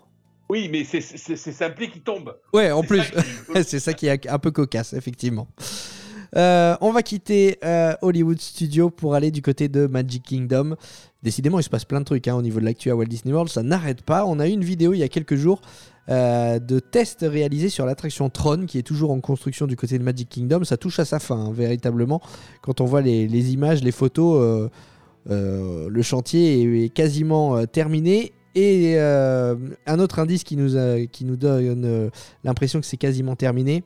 Oui, mais c'est- Simplé qui tombe. Ouais, en plus. [LAUGHS] c'est ça qui est un peu cocasse, effectivement. Euh, on va quitter euh, Hollywood Studio pour aller du côté de Magic Kingdom. Décidément, il se passe plein de trucs hein, au niveau de l'actu à Walt Disney World, ça n'arrête pas. On a eu une vidéo il y a quelques jours euh, de tests réalisés sur l'attraction Tron qui est toujours en construction du côté de Magic Kingdom. Ça touche à sa fin, hein, véritablement. Quand on voit les, les images, les photos, le chantier est, est quasiment terminé. Et euh, un autre indice qui nous, a- qui nous donne euh, l'impression que c'est quasiment terminé,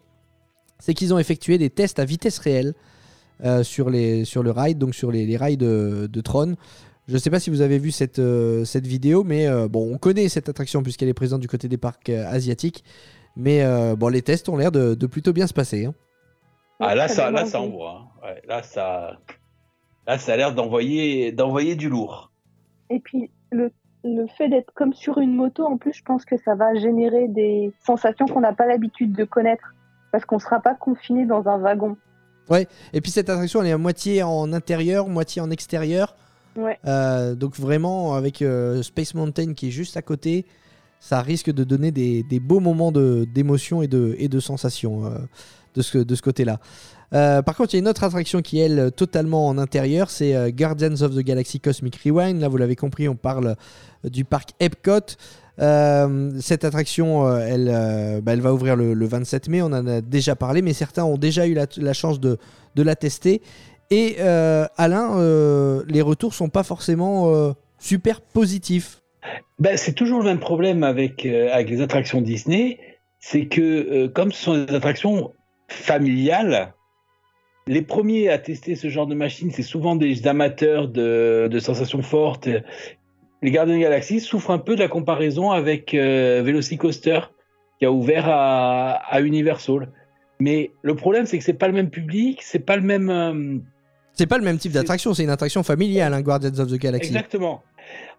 c'est qu'ils ont effectué des tests à vitesse réelle euh, sur, les, sur le ride, donc sur les, les rails de, de Tron. Je ne sais pas si vous avez vu cette, euh, cette vidéo, mais euh, bon, on connaît cette attraction puisqu'elle est présente du côté des parcs euh, asiatiques. Mais euh, bon, les tests ont l'air de, de plutôt bien se passer. hein. Ah, là, ça, là, ça vendu. envoie. hein. Ouais, là, ça, là, ça a l'air d'envoyer, d'envoyer du lourd. Et puis, le, le fait d'être comme sur une moto, en plus, je pense que ça va générer des sensations qu'on n'a pas l'habitude de connaître. Parce qu'on ne sera pas confiné dans un wagon. Et puis cette attraction, elle est à moitié en intérieur, moitié en extérieur. Ouais. Euh, donc vraiment, avec euh, Space Mountain qui est juste à côté, ça risque de donner des, des beaux moments d'émotion et de, et de sensations euh, de ce, de ce côté-là. Euh, par contre, il y a une autre attraction qui est, elle, totalement en intérieur, c'est euh, Guardians of the Galaxy Cosmic Rewind. Là, vous l'avez compris, on parle du parc Epcot. Euh, cette attraction, euh, elle, euh, bah, elle va ouvrir le, le 27 mai. On en a déjà parlé, mais certains ont déjà eu la, chance de, la tester. Et Alain, les retours sont pas forcément super positifs. Ben, c'est toujours le même problème avec, les attractions Disney, c'est que comme ce sont des attractions familiales, les premiers à tester ce genre de machine, c'est souvent des amateurs de sensations fortes. Les Gardiens de la Galaxie souffrent un peu de la comparaison avec euh, Velocicoaster, qui a ouvert à, à Universal. Mais le problème, c'est que c'est pas le même public, c'est pas le même. euh, C'est pas le même type d'attraction, c'est une attraction familiale, hein, Guardians of the Galaxy. Exactement.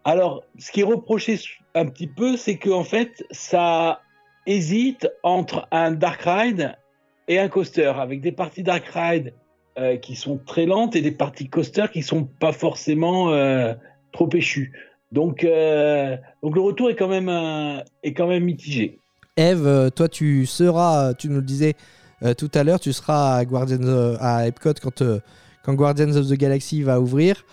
Alors, ce qui est reproché un petit peu, c'est qu'en fait, ça hésite entre un dark ride et un coaster, avec des parties dark ride euh, qui sont très lentes et des parties coaster qui sont pas forcément euh, trop échues. Donc, euh, donc le retour est quand même euh, est quand même mitigé. Eve, euh, toi tu seras, tu nous le disais tout à l'heure, tu seras à, Guardians, à Epcot quand, quand Guardians of the Galaxy va ouvrir.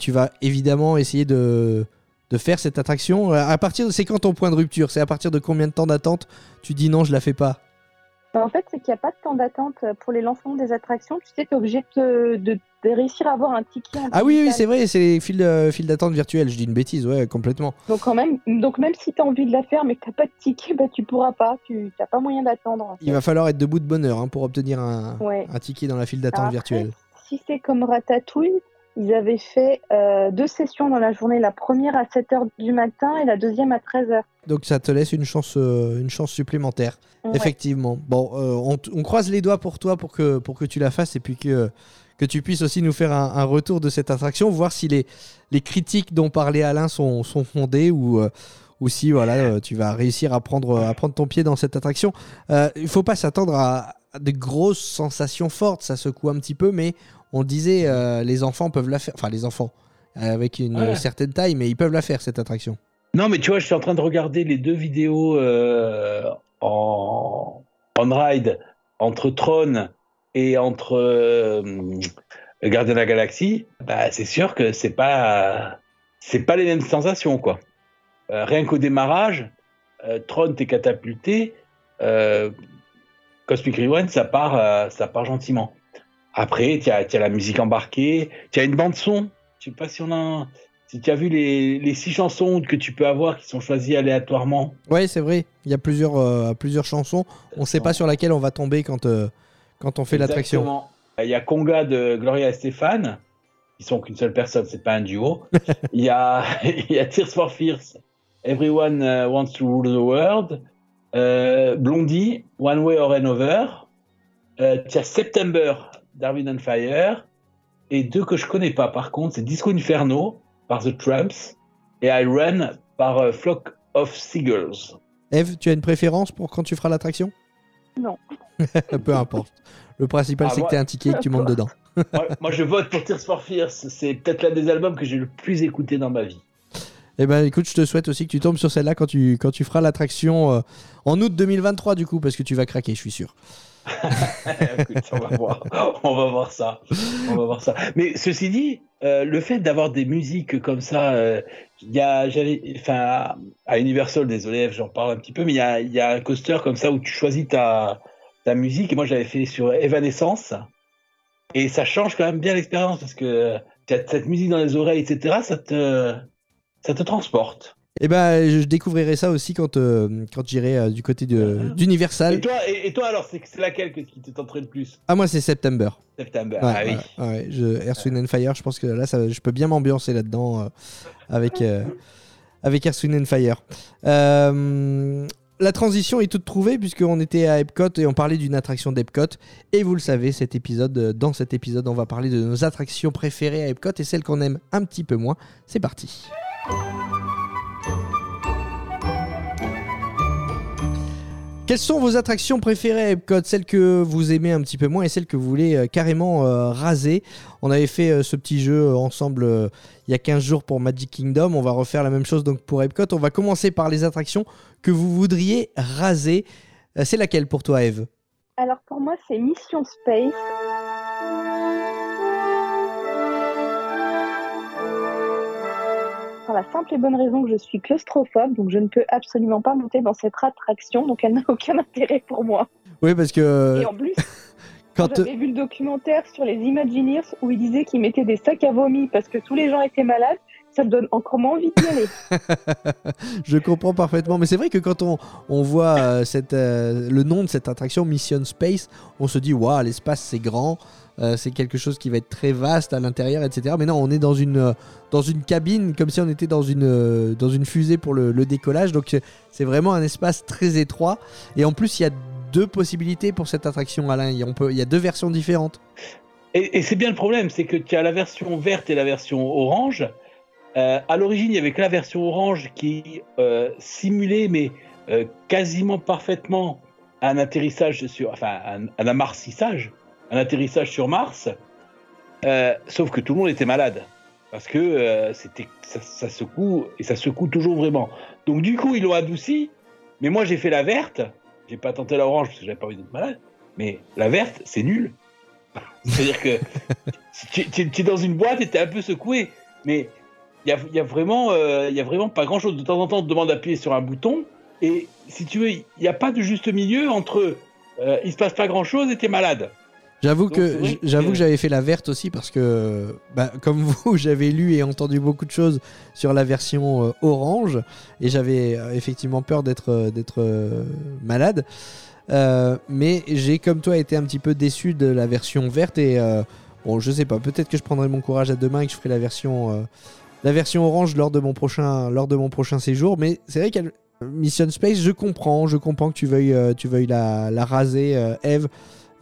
Tu vas évidemment essayer de, de faire cette attraction. À partir c'est quand ton point de rupture? C'est à partir de combien de temps d'attente? Tu dis non, je la fais pas Bah, en fait, c'est qu'il n'y a pas de temps d'attente euh, pour les lancements des attractions. Tu sais, tu es obligé de, te- de- de réussir à avoir un ticket. Ah oui, oui, c'est vrai, c'est les files d'attente virtuelles. Je dis une bêtise, ouais, complètement. Donc, quand même, donc même si tu as envie de la faire mais que tu pas de ticket, bah, tu pourras pas. Tu n'as pas moyen d'attendre. en Il va falloir être debout de bonne heure hein, pour obtenir un, Ouais. un ticket dans la file d'attente virtuelle. Si c'est comme Ratatouille, ils avaient fait euh, deux sessions dans la journée. La première à 7h du matin et la deuxième à 13h. Donc ça te laisse une chance, euh, une chance supplémentaire. Effectivement. Bon, euh, on, croise les doigts pour toi pour que, pour que tu la fasses et puis que, que tu puisses aussi nous faire un, un retour de cette attraction, voir si les, les critiques dont parlait Alain sont, sont fondées ou, euh, ou si voilà, euh, tu vas réussir à prendre, à prendre ton pied dans cette attraction. Euh, il faut pas s'attendre à de grosses sensations fortes, ça secoue un petit peu, mais on disait euh, les enfants peuvent la faire, enfin les enfants euh, avec une Ouais. certaine taille, mais ils peuvent la faire cette attraction. Non, mais tu vois, je suis en train de regarder les deux vidéos euh, en on ride entre Tron et entre euh, Gardien de la Galaxie. Bah, c'est sûr que c'est pas c'est pas les mêmes sensations quoi. Rien qu'au démarrage, Tron t'es catapulté, Cosmic Rewind ça part euh, ça part gentiment. Après, tu as, la musique embarquée, tu as une bande son. Je sais pas si on a si tu as vu les, les six chansons que tu peux avoir qui sont choisies aléatoirement. Ouais, c'est vrai. Il y a plusieurs, euh, plusieurs chansons. On sait pas sur laquelle on va tomber quand, euh, quand on fait l'attraction. Il y a Conga de Gloria et Stéphane, qui sont qu'une seule personne, c'est pas un duo. [LAUGHS] il, y a, [LAUGHS] il y a Tears for Fears, Everyone uh, Wants to Rule the World, euh, Blondie, One Way or Another, euh, tu as September, Darwin on Fire, et deux que je connais pas par contre, c'est Disco Inferno par The Tramps et I Run par euh, Flock of Seagulls. Eve, tu as une préférence pour quand tu feras l'attraction? Non. [LAUGHS] Peu importe. Le principal, Ah, c'est moi- que tu as un ticket et que tu montes dedans. [LAUGHS] moi, moi, je vote pour Tears for Fears, c'est peut-être l'un des albums que j'ai le plus écouté dans ma vie. Eh ben, écoute, je te souhaite aussi que tu tombes sur celle-là quand tu, feras l'attraction euh, en août 2023, du coup, parce que tu vas craquer, je suis sûr. [LAUGHS] On va voir, ça, on va voir ça. Mais ceci dit, euh, le fait d'avoir des musiques comme ça, euh, il enfin, à Universal, désolé, j'en parle un petit peu, mais il y a, y un coaster comme ça où tu choisis ta, ta musique. Et moi, j'avais fait sur Evanescence, et ça change quand même bien l'expérience parce que tu as cette musique dans les oreilles, etc. Ça te, ça te transporte. Eh ben, je découvrirai ça aussi quand, euh, quand j'irai euh, du côté de- Et d'Universal. toi, et, et toi alors, c'est c'est laquelle que- qui te tenterait le plus? Ah, moi, c'est September. September. Ouais, ah oui. ouais, ouais, je, Earth, Wind and Fire, je pense que là, ça, je peux bien m'ambiancer là-dedans euh, avec, euh, avec Earth, Wind and Fire. Euh, la transition est toute trouvée puisqu'on était à Epcot et on parlait d'une attraction d'Epcot. Et vous le savez, cet épisode, euh, dans cet épisode, on va parler de nos attractions préférées à Epcot et celles qu'on aime un petit peu moins. C'est parti. Quelles sont vos attractions préférées à Epcot? Celles que vous aimez un petit peu moins et celles que vous voulez euh, carrément euh, raser On avait fait euh, ce petit jeu ensemble il y a 15 jours pour Magic Kingdom. On va refaire la même chose donc pour Epcot. On va commencer par les attractions que vous voudriez raser. C'est laquelle pour toi, Eve? Alors pour moi, c'est Mission Space. La simple et bonne raison que je suis claustrophobe, donc je ne peux absolument pas monter dans cette attraction, donc elle n'a [LAUGHS] aucun intérêt pour moi. Oui, parce que Et en plus, [LAUGHS] quand j'avais vu le documentaire sur les Imagineers où ils disaient qu'ils mettaient des sacs à vomi parce que tous les gens étaient malades, ça me donne encore moins envie d'y aller. [LAUGHS] je comprends parfaitement, mais c'est vrai que quand on, on voit euh, cette, euh, le nom de cette attraction Mission Space, on se dit waouh, l'espace c'est grand, euh, c'est quelque chose qui va être très vaste à l'intérieur, etc. Mais non, on est dans une, euh, dans une cabine comme si on était dans une, euh, dans une fusée pour le, décollage, donc c'est vraiment un espace très étroit. Et en plus, il y a deux possibilités pour cette attraction, Alain. Il y a- on peut, y a deux versions différentes. Et, c'est bien le problème, c'est que tu as la version verte et la version orange. À l'origine, il y avait que la version orange qui simulait, mais quasiment parfaitement, un atterrissage sur, enfin, un, un amarcissage, un atterrissage sur Mars. Euh, sauf que tout le monde était malade parce que euh, c'était, ça, secoue et ça secoue toujours vraiment. Donc du coup, ils l'ont adouci. Mais moi, j'ai fait la verte. J'ai pas tenté la orange parce que j'avais pas envie d'être malade. Mais la verte, c'est nul. [LAUGHS] C'est-à-dire que tu, es dans une boîte et tu es un peu secoué. Mais il y a, il y, a vraiment, euh, il y a vraiment pas grand-chose. De temps en temps, on te demande d'appuyer sur un bouton. Et si tu veux, il n'y a pas de juste milieu entre il se passe pas grand-chose et tu es malade. J'avoue que j'avoue que j'avais fait la verte aussi parce que, bah, comme [LAUGHS] vous, j'avais lu et entendu beaucoup de choses sur la version euh, orange et j'avais euh, effectivement peur d'être euh, d'être malade. Euh, mais j'ai comme toi été un petit peu déçu de la version verte et euh, bon, je sais pas, peut-être que je prendrai mon courage à deux mains et que je ferai la version euh, la version orange lors de mon prochain lors de mon prochain séjour. Mais c'est vrai qu'elle Mission Space, je comprends, je comprends que tu veuilles tu veuilles la, la raser, Eve.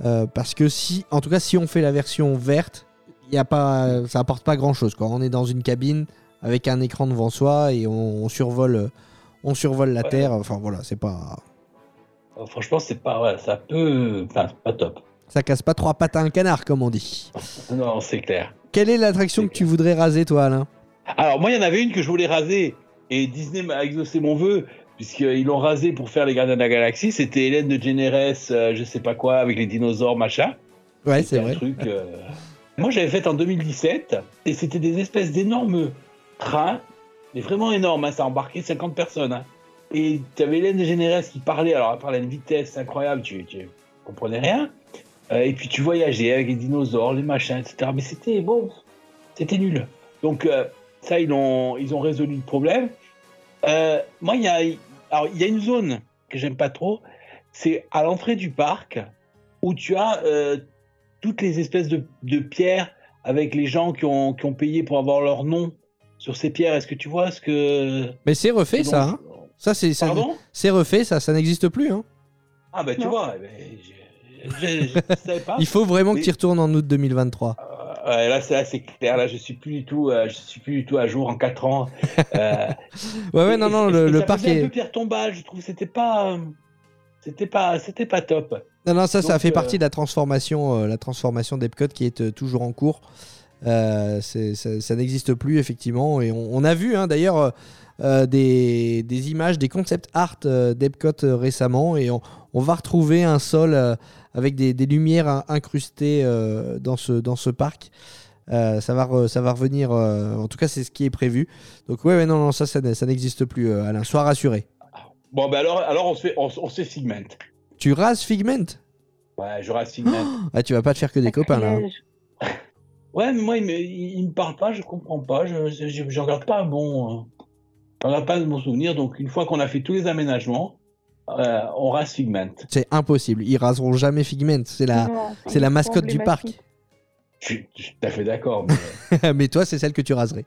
Euh, parce que si, en tout cas, si on fait la version verte, y a pas, ça apporte pas grand chose. Quoi. On est dans une cabine avec un écran devant soi et on, on survole, on survole la Ouais. Terre. Enfin voilà, c'est pas, Euh, Franchement, c'est pas, ouais, ça peut, enfin, pas top. ça casse pas trois pattes à un canard, comme on dit. Non, c'est clair. Quelle est l'attraction que tu voudrais raser, toi, Alain? Alors, moi, il y en avait une que je voulais raser et Disney m'a exaucé mon vœu puisqu'ils l'ont rasé pour faire les Gardiens de la Galaxie. C'était Hélène de Générès, euh, je sais pas quoi, avec les dinosaures, machin. Ouais, c'est vrai. truc. euh, Moi, j'avais fait en 2017 et c'était des espèces d'énormes trains, mais vraiment énormes. hein, ça embarquait 50 personnes. hein. Et tu avais Hélène de Générès qui parlait, alors elle parlait à une vitesse incroyable, tu, tu comprenais rien. Euh, et puis tu voyageais avec les dinosaures, les machins, etc. Mais c'était bon, c'était nul. Donc euh, ça, ils ont, ils ont résolu le problème. Euh, moi, il y a, alors, il y a une zone que j'aime pas trop, c'est à l'entrée du parc où tu as euh, toutes les espèces de, de pierres avec les gens qui ont, qui ont payé pour avoir leur nom sur ces pierres. Est-ce que tu vois ce que. Mais c'est refait, ça. hein. Ça, c'est, ça- c'est refait, ça. Ça n'existe plus. Hein. Ah, bah tu Non. vois, eh ben, je, je, je- je savais pas. Il faut vraiment que tu y retournes en août 2023. Ouais, là, c'est, là, c'est clair. Là, je suis plus du tout, euh, je suis plus du tout à jour en 4 ans. Euh, [LAUGHS] Ouais, ouais, non, non, le, le ça parc un peu pierre tombale. Je trouve c'était pas, c'était pas, c'était pas top. Non, non, ça, ça fait euh, partie de la transformation, euh, la transformation d'Epcot qui est toujours en cours. C'est- ça ça n'existe plus, effectivement. Et on, on a vu, hein, d'ailleurs, euh, des, des images, des concept art euh, d'Epcot euh, récemment. Et on, on va retrouver un sol avec des, des lumières in- incrustées euh, dans, ce, dans ce parc. Euh, ça, va re- ça va revenir, euh, en tout cas, c'est ce qui est prévu. Donc, ouais, ouais non, non, ça, ça, n'existe plus, euh, Alain. Sois rassuré. Bon, ben alors, alors on se fait, on, se- on se fait Figment. Tu rases Figment? Ouais, je reste Figment. [GASPS] ah, Tu vas pas te faire que des copains, là. hein. [LAUGHS] Ouais, mais moi, il me, il, il me parle pas, je comprends pas, je, je, je- je regarde pas un bon, euh, je regarde pas de mon souvenir. Donc, une fois qu'on a fait tous les aménagements, euh, on reste Figment. C'est impossible. Ils raseront jamais Figment. C'est la, c'est la mascotte du parc. Je, suis- tout à fait d'accord. mais- [LAUGHS] Mais toi, c'est celle que tu raserais.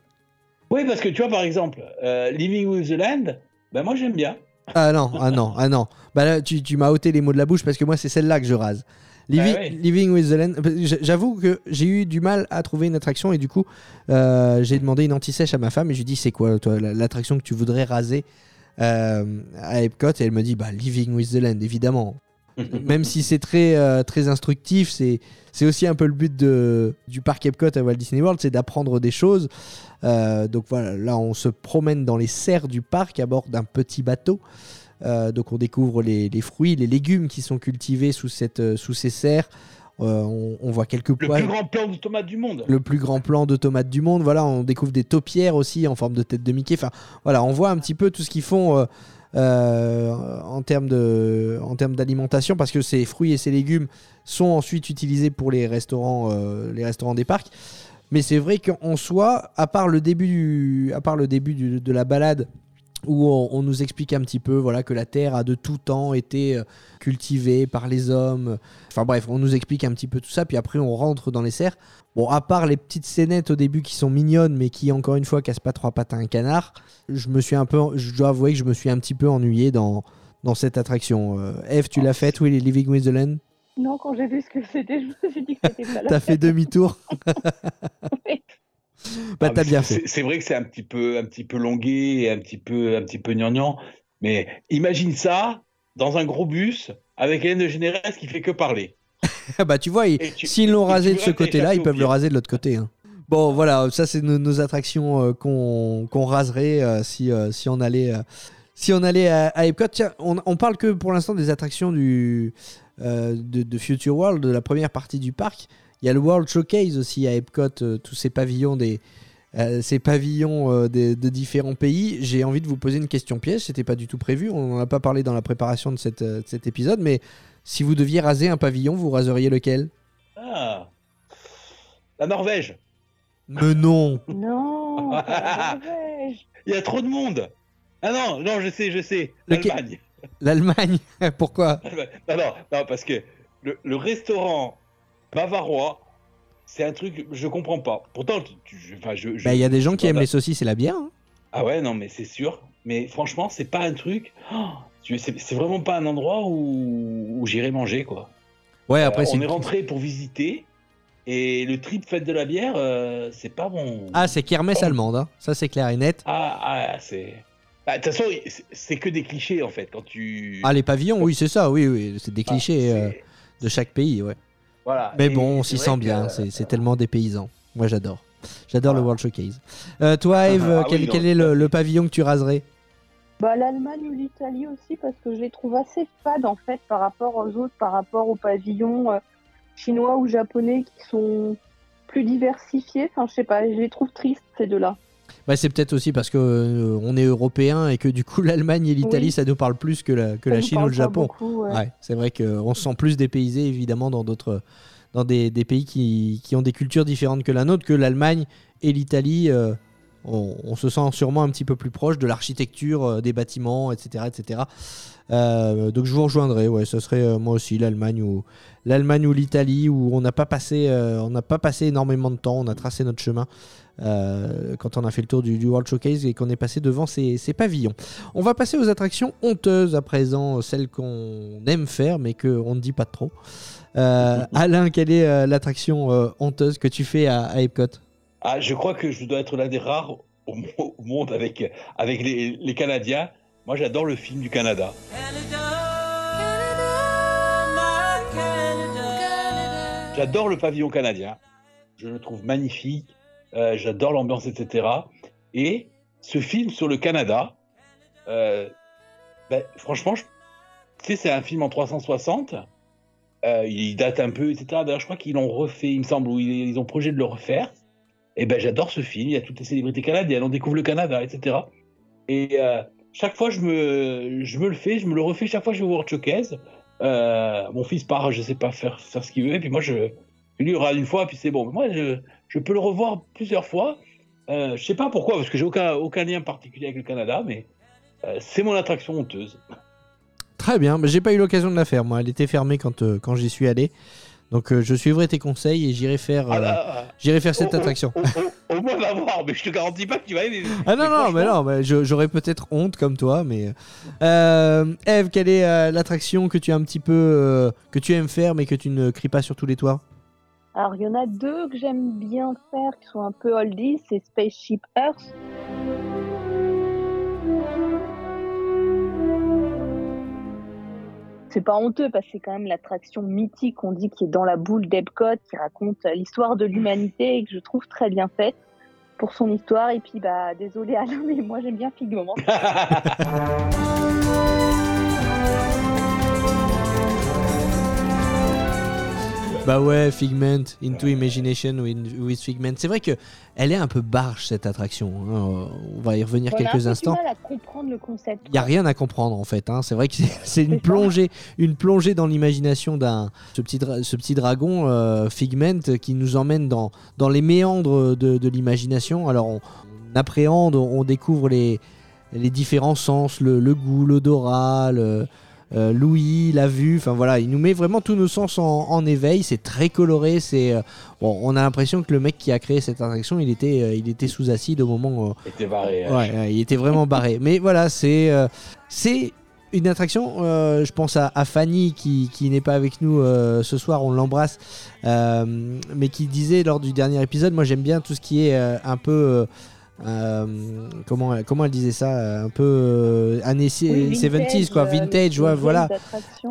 oui, parce que tu vois, par exemple, euh, Living with the Land, ben moi j'aime bien. Ah non, ah non, ah non. Bah là, tu, tu m'as ôté les mots de la bouche parce que moi, c'est celle-là que je rase. Living, Ah ouais. Living with the Land. J- J'avoue que j'ai eu du mal à trouver une attraction et du coup, euh, j'ai demandé une anti-sèche à ma femme et je lui ai dit c'est quoi toi la- l'attraction que tu voudrais raser? Euh, à Epcot et elle me dit bah Living with the Land évidemment. [LAUGHS] Même si c'est très, euh, très instructif, c'est c'est aussi un peu le but de, du parc Epcot à Walt Disney World, c'est d'apprendre des choses. Euh, donc voilà, là on se promène dans les serres du parc à bord d'un petit bateau. Donc on découvre les, les fruits, les légumes qui sont cultivés sous, cette, sous ces serres. Euh, on, on voit quelques Le poils. plus grand plan de tomate du monde. le plus grand plan de tomates du monde. Voilà, on découvre des taupières aussi en forme de tête de Mickey. Enfin, voilà, on voit un petit peu tout ce qu'ils font euh, euh, en termes de, en termes d'alimentation, parce que ces fruits et ces légumes sont ensuite utilisés pour les restaurants, euh, les restaurants des parcs. Mais c'est vrai qu'en soi, à part le début, du- à part le début du- de la balade où on, on nous explique un petit peu voilà que la terre a de tout temps été euh, cultivée par les hommes. Enfin bref, on nous explique un petit peu tout ça, puis après on rentre dans les serres. Bon, à part les petites scénettes au début qui sont mignonnes, mais qui encore une fois cassent pas trois pattes à un canard, je me suis un peu, je dois avouer que je me suis un petit peu ennuyé dans dans cette attraction. Euh, Eve, tu l'as faite, oui, les Living with the Land? Non, quand j'ai vu ce que c'était, je me suis dit que c'était [LAUGHS] pas là. T'as fait demi-tour. [LAUGHS] [LAUGHS] bah Ah, t'as mais bien c'est- fait. c'est- C'est vrai que c'est un petit peu, un petit peu longué, et un petit peu, un petit peu gnangnan. Mais imagine ça dans un gros bus avec Hélène de Généresse qui fait que parler. [LAUGHS] bah tu vois, s'ils l'ont rasé de ce côté-là, ils peuvent le raser de l'autre côté. hein. Bon, voilà, ça c'est nos, nos attractions euh, qu'on raserait euh, si, euh, si on allait, euh, si on allait à, à Epcot. Tiens, on, on parle que pour l'instant des attractions du, euh, de, de Future World, de la première partie du parc. Il y a le World Showcase aussi à Epcot, euh, tous ces pavillons des, euh, ces pavillons euh, des- de différents pays. J'ai envie de vous poser une question piège. C'était pas du tout prévu. On n'en a pas parlé dans la préparation de, cette, de cet épisode, mais si vous deviez raser un pavillon, vous raseriez lequel? Ah. La Norvège. Mais non Non, [LAUGHS] la Norvège. Il y a trop de monde. Ah non, non, je sais, je sais. L'Allemagne. L'Allemagne [LAUGHS] Pourquoi? Non, non, non, parce que le, le restaurant bavarois, c'est un truc, je comprends pas. Pourtant, je- je, Bah, Il y a des gens qui aiment les saucisses et la bière. hein. Ah ouais, non, mais c'est sûr. Mais franchement, c'est pas un truc. oh, c'est vraiment pas un endroit où, où j'irai manger, quoi. Ouais, après, Euh, c'est on est rentré pour visiter. Et le trip fête de la bière, euh, c'est pas bon. Ah, c'est kermesse allemande, hein. ça c'est clair et net. Ah, ah, c'est. Bah, De toute façon, c'est- que des clichés en fait. Quand tu. Ah, les pavillons, oui, c'est ça, oui, oui, c'est des Ah, clichés euh, de chaque pays, ouais. Voilà. Mais Et bon, on s'y sent bien, euh, c'est tellement des paysans. Moi, j'adore. J'adore le. World Showcase. Euh, toi, Eve, Ah quel, oui, non, quel est le, le pavillon que tu raserais? Bah, L'Allemagne ou l'Italie aussi, parce que je les trouve assez fades en fait par rapport aux autres, par rapport aux pavillons euh, chinois ou japonais qui sont plus diversifiés. Enfin, je sais pas, je les trouve tristes ces deux-là. Bah, C'est peut-être aussi parce que euh, on est européen et que du coup, [LAUGHS] l'Allemagne et l'Italie, Oui. ça nous parle plus que la, que Ça la nous Chine ou le Japon. beaucoup, ouais. Ouais, c'est vrai qu'on se sent plus dépaysé évidemment dans d'autres dans des, des pays qui, qui ont des cultures différentes que la nôtre, que l'Allemagne et l'Italie. euh, on, on se sent sûrement un petit peu plus proche de l'architecture, euh, des bâtiments, etc. etc. Euh, donc je vous rejoindrai, ouais, ce serait euh, moi aussi l'Allemagne ou l'Allemagne ou l'Italie où on n'a pas passé euh, on n'a pas passé énormément de temps, on a tracé notre chemin quand on a fait le tour du, du World Showcase et qu'on est passé devant ces, ces pavillons. On va passer aux attractions honteuses à présent, celles qu'on aime faire mais qu'on ne dit pas trop. [LAUGHS] Alain, quelle est l'attraction honteuse que tu fais à, à Epcot? Ah, je crois que je dois être l'un des rares au, mo- au monde avec, avec les, Canadiens. Moi, j'adore le film du Canada. J'adore le pavillon canadien. Je le trouve magnifique. Euh, J'adore l'ambiance, etc. Et ce film sur le Canada, euh, ben, franchement, c'est un film en 360. Euh, il date un peu, etc. D'ailleurs, je crois qu'ils l'ont refait, il me semble, ou ils ont projet de le refaire. Et ben, j'adore ce film. Il y a toutes les célébrités canadiennes. On découvre le Canada, etc. Et euh, chaque fois, je me, le fais, je me le refais. Chaque fois, je vais World Showcase. Euh, mon fils part, je sais pas faire, faire ce qu'il veut. Et puis moi, je, lui regarde une fois, puis c'est bon. Moi, je, peux le revoir plusieurs fois. Euh, je sais pas pourquoi, parce que j'ai aucun, aucun lien particulier avec le Canada, mais euh, c'est mon attraction honteuse. Très bien, mais j'ai pas eu l'occasion de la faire moi, elle était fermée quand, quand j'y suis allé. Donc euh, je suivrai tes conseils et j'irai faire, Ah euh, là, j'irai faire cette attraction. Au, moins, va voir, mais je te garantis pas que tu vas aimer. [LAUGHS] Ah non, non, mais non, mais j'aurais peut-être honte comme toi, mais... Euh, Eve, quelle est euh, l'attraction que tu as un petit peu... euh, que tu aimes faire mais que tu ne cries pas sur tous les toits? Alors, il y en a deux que j'aime bien faire qui sont un peu oldies, c'est Spaceship Earth. C'est pas honteux parce que c'est quand même l'attraction mythique, on dit, qui est dans la boule d'Epcot, qui raconte euh, l'histoire de l'humanité et que je trouve très bien faite pour son histoire. Et puis, bah, désolé Alain, mais moi j'aime bien Figment. [LAUGHS] Bah ouais, Figment, Into Imagination with Figment. C'est vrai que elle est un peu barge cette attraction. hein. On va y revenir On a quelques instants. du mal à comprendre le concept. Il y a rien à comprendre en fait. hein. C'est vrai que c'est- une plongée, une plongée dans l'imagination d'un ce petit ce petit dragon euh, Figment qui nous emmène dans dans les méandres de, de l'imagination. Alors on, on appréhende, on découvre les les différents sens, le, le goût, l'odorat, le euh, l'ouïe, la vue, enfin voilà, il nous met vraiment tous nos sens en, en éveil. C'est très coloré. C'est euh, bon, on a l'impression que le mec qui a créé cette attraction, il était, euh, il était sous acide au moment. euh, Était barré. hein. Ouais, il était vraiment [LAUGHS] barré. Mais voilà, c'est c'est une attraction. euh, je pense à, à Fanny qui, qui n'est pas avec nous euh, ce soir, on l'embrasse, euh, mais qui disait lors du dernier épisode, moi j'aime bien tout ce qui est un peu. Euh, comment, comment elle disait ça euh, Un peu euh, années Oui, 70s, quoi, vintage, ouais, voilà.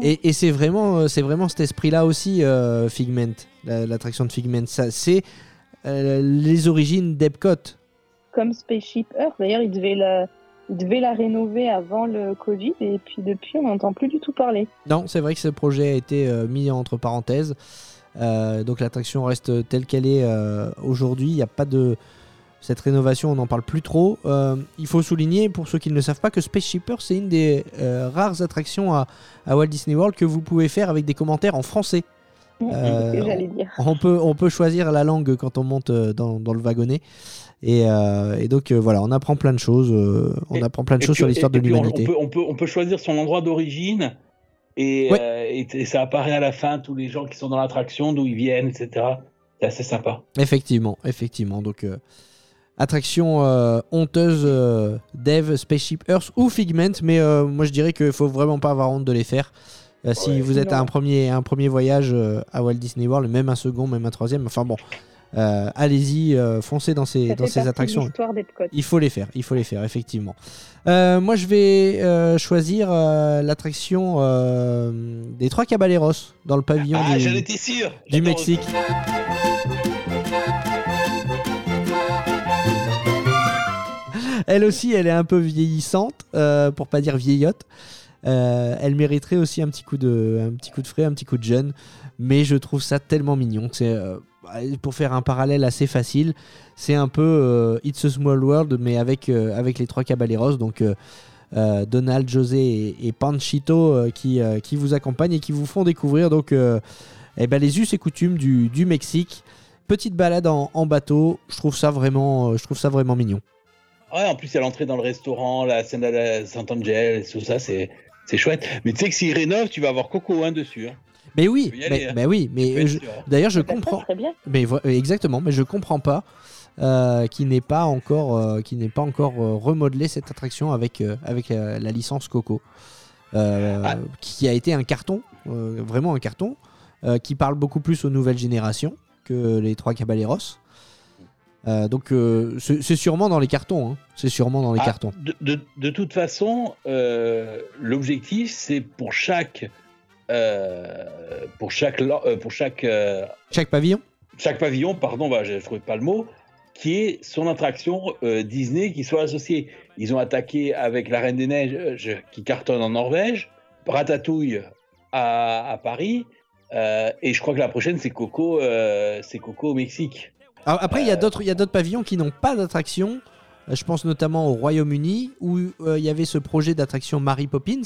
Et, et c'est vraiment, c'est vraiment cet esprit-là aussi, euh, Figment, la- l'attraction de Figment. Ça, c'est les origines d'Epcot. Comme Spaceship Earth, d'ailleurs, ils devaient la... ils devaient la rénover avant le Covid et puis depuis, on n'entend plus du tout parler. Non, c'est vrai que ce projet a été mis entre parenthèses. Donc l'attraction reste telle qu'elle est aujourd'hui. Il n'y a pas de cette rénovation, on n'en parle plus trop. Euh, il faut souligner pour ceux qui ne le savent pas que Spaceship Earth, c'est une des euh, rares attractions à, à Walt Disney World que vous pouvez faire avec des commentaires en français. Euh, dire. On peut, on peut choisir la langue quand on monte dans, dans le wagonnet. Et, euh, et donc euh, voilà, on apprend plein de choses. euh, on Et- apprend plein de choses puis- sur l'histoire de l'humanité. On peut, on, peut, on peut choisir son endroit d'origine et, Ouais. euh, et, et ça apparaît à la fin, tous les gens qui sont dans l'attraction, d'où ils viennent, etc. C'est assez sympa. Effectivement, effectivement. Donc, euh, attraction euh, honteuse euh, Dev, Spaceship Earth ou Figment, mais euh, moi je dirais qu'il faut vraiment pas avoir honte de les faire. Euh, si Ouais, vous êtes à un premier, un premier voyage euh, à Walt Disney World, même un second, même un troisième, enfin bon, euh, allez-y, euh, foncez dans ces, dans ces attractions. Il faut les faire, il faut les faire, effectivement. Euh, moi, je vais euh, choisir euh, l'attraction euh, des Trois Caballeros dans le pavillon Ah, du, Mexique. Elle aussi, elle est un peu vieillissante, euh, pour pas dire vieillotte. Euh, elle mériterait aussi un petit coup de, frais, un petit coup de jeune. Mais je trouve ça tellement mignon. Euh, pour faire un parallèle assez facile. C'est un peu It's a Small World, mais avec les trois caballeros. Donc Donald, José et, Panchito qui vous accompagnent et qui vous font découvrir donc eh ben, les us et coutumes du, Mexique. Petite balade en, en bateau. Je trouve ça vraiment, je trouve ça vraiment mignon. Ouais, en plus, il y a l'entrée dans le restaurant, la scène à la Saint-Angel, tout ça, c'est c'est chouette. Mais tu sais que s'ils rénovent, tu vas avoir Coco hein, dessus. Hein. Mais oui, aller, mais, hein. mais oui, mais je- d'ailleurs je ça, comprends. Très bien. Mais euh, exactement, mais je comprends pas euh, qu'il n'ait pas encore, euh, qu'il n'ait pas encore euh, remodelé cette attraction avec euh, avec euh, la licence Coco, euh, Ah. qui a été un carton, euh, vraiment un carton, euh, qui parle beaucoup plus aux nouvelles générations que les trois Caballeros. Euh, donc euh, c'est sûrement dans les cartons, hein. c'est sûrement dans les Ah, cartons. De, de- de toute façon, euh, l'objectif, c'est pour chaque. pour chaque, pour chaque, Chaque pavillon. chaque pavillon, pardon, bah, je ne trouvais pas le mot, qui est son attraction Disney qui soit associée. Ils ont attaqué avec la Reine des Neiges qui cartonne en Norvège, Ratatouille à, à Paris, et je crois que la prochaine c'est Coco, c'est Coco au Mexique. Alors, après, il y a Euh, d'autres, il y a d'autres pavillons qui n'ont pas d'attraction. Euh, Je pense notamment au Royaume-Uni où euh, il y avait ce projet d'attraction Mary Poppins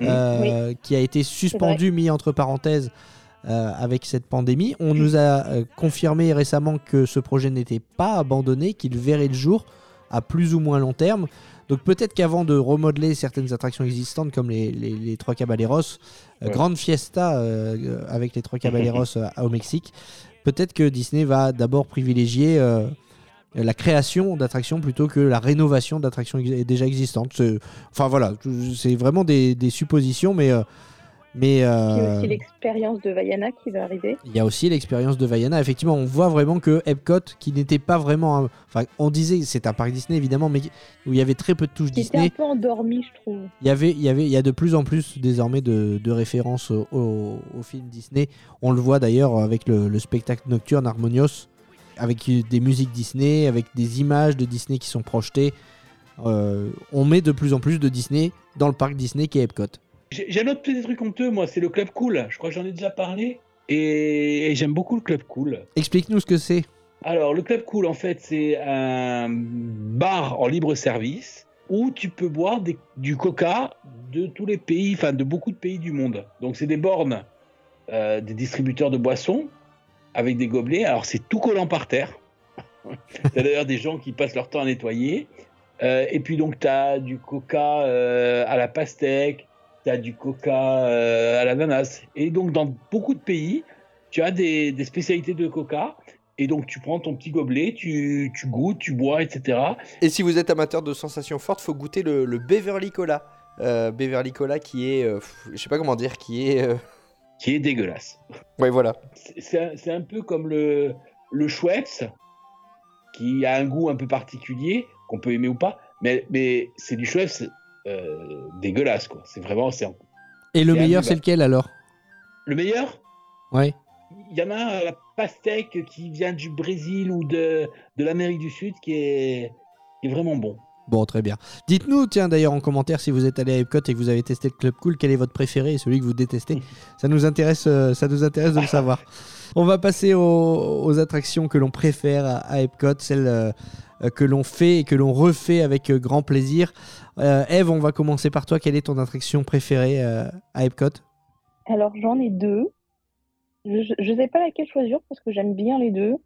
Mhm. euh, qui a été suspendu, mis entre parenthèses euh, avec cette pandémie. On nous a euh, confirmé récemment que ce projet n'était pas abandonné, qu'il verrait le jour à plus ou moins long terme. Donc peut-être qu'avant de remodeler certaines attractions existantes comme les, les- les Trois Caballeros, euh, Ouais. Grande Fiesta avec les Trois Caballeros [LAUGHS] euh, au Mexique, peut-être que Disney va d'abord privilégier euh, la création d'attractions plutôt que la rénovation d'attractions déjà existantes. Enfin voilà, c'est vraiment des, des suppositions, mais, euh, Il y a aussi l'expérience de Vaiana qui va arriver. il y a aussi l'expérience de Vaiana. Effectivement, on voit vraiment que Epcot, qui n'était pas vraiment. un- Enfin, on disait c'est un parc Disney évidemment, mais où il y avait très peu de touches Qui était un Disney. peu endormi, je trouve. Il y avait, il y avait, il y a de plus en plus désormais de, de références au, au, au film Disney. On le voit d'ailleurs avec le, le spectacle nocturne Harmonious, avec des musiques Disney, avec des images de Disney qui sont projetées. Euh, on met de plus en plus de Disney dans le parc Disney qui est Epcot. J'ai un autre petit truc honteux, moi, c'est le Club Cool. Je crois que j'en ai déjà parlé. Et, et j'aime beaucoup le Club Cool. Explique-nous ce que c'est. Alors, le Club Cool, en fait, c'est un bar en libre service où tu peux boire des- du coca de tous les pays, enfin de beaucoup de pays du monde. Donc, c'est des bornes euh, des distributeurs de boissons avec des gobelets. Alors, c'est tout collant par terre. [LAUGHS] T'as d'ailleurs des gens qui passent leur temps à nettoyer. Euh, et puis, donc, tu as du coca euh, à la pastèque, tu as du coca euh, à l'ananas. Et donc, dans beaucoup de pays, tu as des, des spécialités de coca. Et donc, tu prends ton petit gobelet, tu, tu goûtes, tu bois, etc. Et si vous êtes amateur de sensations fortes, faut goûter le, le Beverly Cola. Euh, Beverly Cola qui est, euh, je sais pas comment dire, qui est, euh, Qui est dégueulasse. ouais voilà. C'est- un, peu comme le, le Schweppes, qui a un goût un peu particulier, qu'on peut aimer ou pas. Mais, mais c'est du Schweppes dégueulasse, quoi. C'est vraiment. c'est un- Et le meilleur, c'est lequel alors? Le meilleur? Ouais. Il y en a un à la pastèque qui vient du Brésil ou de, de l'Amérique du Sud qui est, qui est vraiment bon. Bon, très bien. Dites-nous, tiens, d'ailleurs, en commentaire, si vous êtes allé à Epcot et que vous avez testé le Club Cool, quel est votre préféré? Et celui que vous détestez [LAUGHS] Ça nous intéresse, euh, ça nous intéresse de le savoir. [LAUGHS] On va passer aux, aux attractions que l'on préfère à, à Epcot, celles euh, euh, que l'on fait et que l'on refait avec euh, grand plaisir. Euh, Eve, on va commencer par toi. Quelle est ton attraction préférée euh, à Epcot? Alors, j'en ai deux. Je ne sais pas laquelle choisir parce que j'aime bien les deux.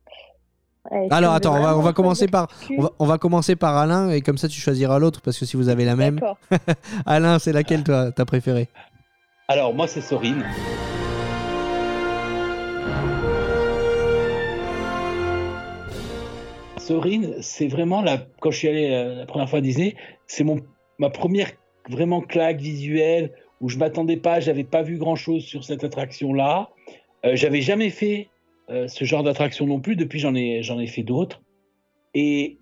Euh, Alors, on attends, on va, on va vraiment commencer par, on va, on va commencer par Alain et comme ça tu choisiras l'autre parce que si vous avez la même, D'accord. [LAUGHS] Alain, c'est laquelle toi, ta préférée? Alors, moi, c'est Sorine. Sorine, c'est vraiment la. Quand je suis allé la première fois à Disney, c'est mon ma première vraiment claque visuelle où je m'attendais pas, j'avais pas vu grand chose sur cette attraction-là. Euh, j'avais jamais fait euh, ce genre d'attraction non plus. Depuis, j'en ai j'en ai fait d'autres. Et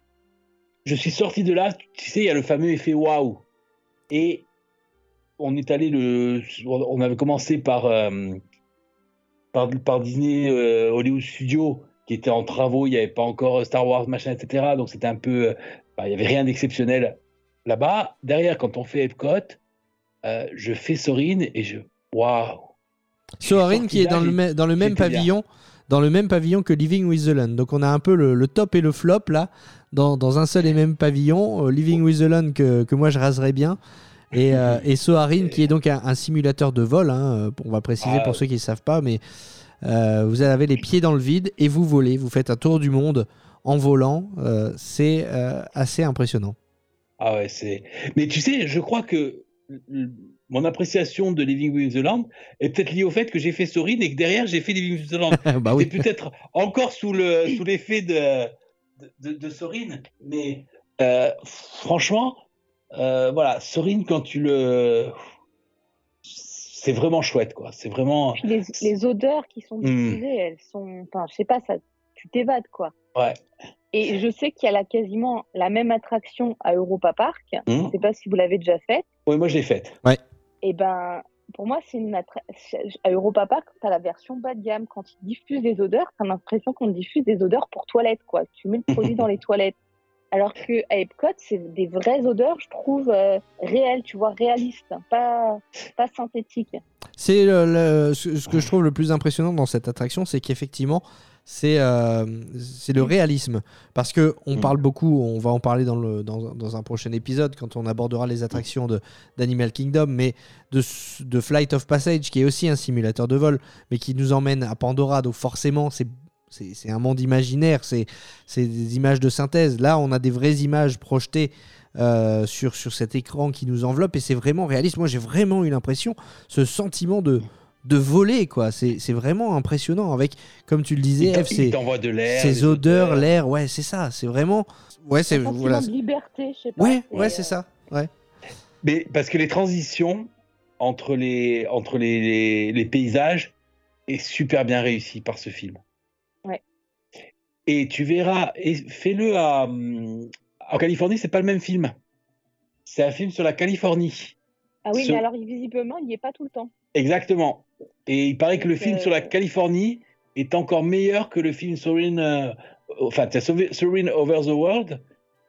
je suis sorti de là. Tu sais, il y a le fameux effet waouh. Et on est allé le, on avait commencé par euh, par, par Disney euh, Hollywood Studios qui était en travaux, il n'y avait pas encore Star Wars machin etc. Donc c'était un peu, bah, il y avait rien d'exceptionnel là-bas. Derrière, quand on fait Epcot, euh, je fais Sorine et je, waouh. Soarin sorti qui est dans le, dans même bien. pavillon dans le même pavillon que Living with the Land. Donc on a un peu le, le top et le flop là dans, dans un seul et même pavillon. Euh, Living with the Land que, que moi je raserais bien. Et, euh, [LAUGHS] et Soarin qui est donc un, un simulateur de vol. hein, on va préciser Ah, pour ceux qui ne savent pas, mais euh, vous avez les pieds dans le vide et vous volez. Vous faites un tour du monde en volant. Euh, C'est assez impressionnant. Ah ouais, c'est. Mais tu sais, je crois que mon appréciation de Living with the Land est peut-être liée au fait que j'ai fait Sorine et que derrière j'ai fait Living with the Land. [LAUGHS] bah oui. Peut-être encore sous le sous l'effet de, de, de, de Sorine, mais euh, franchement, euh, voilà, Sorine quand tu le, c'est vraiment chouette quoi. C'est vraiment, les, les odeurs qui sont Hmm. diffusées, elles sont. Enfin, je sais pas, ça, tu t'évades, quoi. ouais. Et je sais qu'il y a la, quasiment la même attraction à Europa Park. Je ne sais pas si vous l'avez déjà faite. Oui, moi je l'ai faite. Et ben, pour moi, c'est une attra- à Europa Park, tu as la version bas de gamme. Quand ils diffusent des odeurs, tu as l'impression qu'on diffuse des odeurs pour toilettes, quoi. Tu mets le produit dans les [LAUGHS] toilettes. Alors que à Epcot, c'est des vraies odeurs, je trouve, euh, réelles, tu vois, réalistes, pas, pas synthétiques. C'est le- le- ce ce que je trouve le plus impressionnant dans cette attraction, c'est qu'effectivement, c'est euh, c'est le réalisme. Parce que on Mm. parle beaucoup, on va en parler dans, le, dans, dans un prochain épisode quand on abordera les attractions de- d'Animal Kingdom, mais de, de Flight of Passage, qui est aussi un simulateur de vol, mais qui nous emmène à Pandora. Donc forcément, c'est un monde imaginaire, c'est c'est des images de synthèse. Là, on a des vraies images projetées euh, sur, sur cet écran qui nous enveloppe et c'est vraiment réaliste. Moi, j'ai vraiment eu l'impression, ce sentiment de, de voler, quoi. C'est c'est vraiment impressionnant avec, comme tu le disais, Il F, il de l'air, ces odeurs, l'air, ouais, c'est ça. C'est vraiment. Ouais, c'est. Voilà. de liberté, je sais pas. Ouais, c'est, ouais, euh, c'est ça. Ouais. Mais parce que les transitions entre les, entre les, les, les paysages est super bien réussi par ce film. Ouais. Et tu verras, et fais-le à, en Californie, c'est pas le même film. C'est un film sur la Californie. Ah oui, Ce- mais alors visiblement, il n'y est pas tout le temps. Exactement. Et il paraît que le film euh, sur la Californie est encore meilleur que le film Sorin, euh, enfin, Over the World,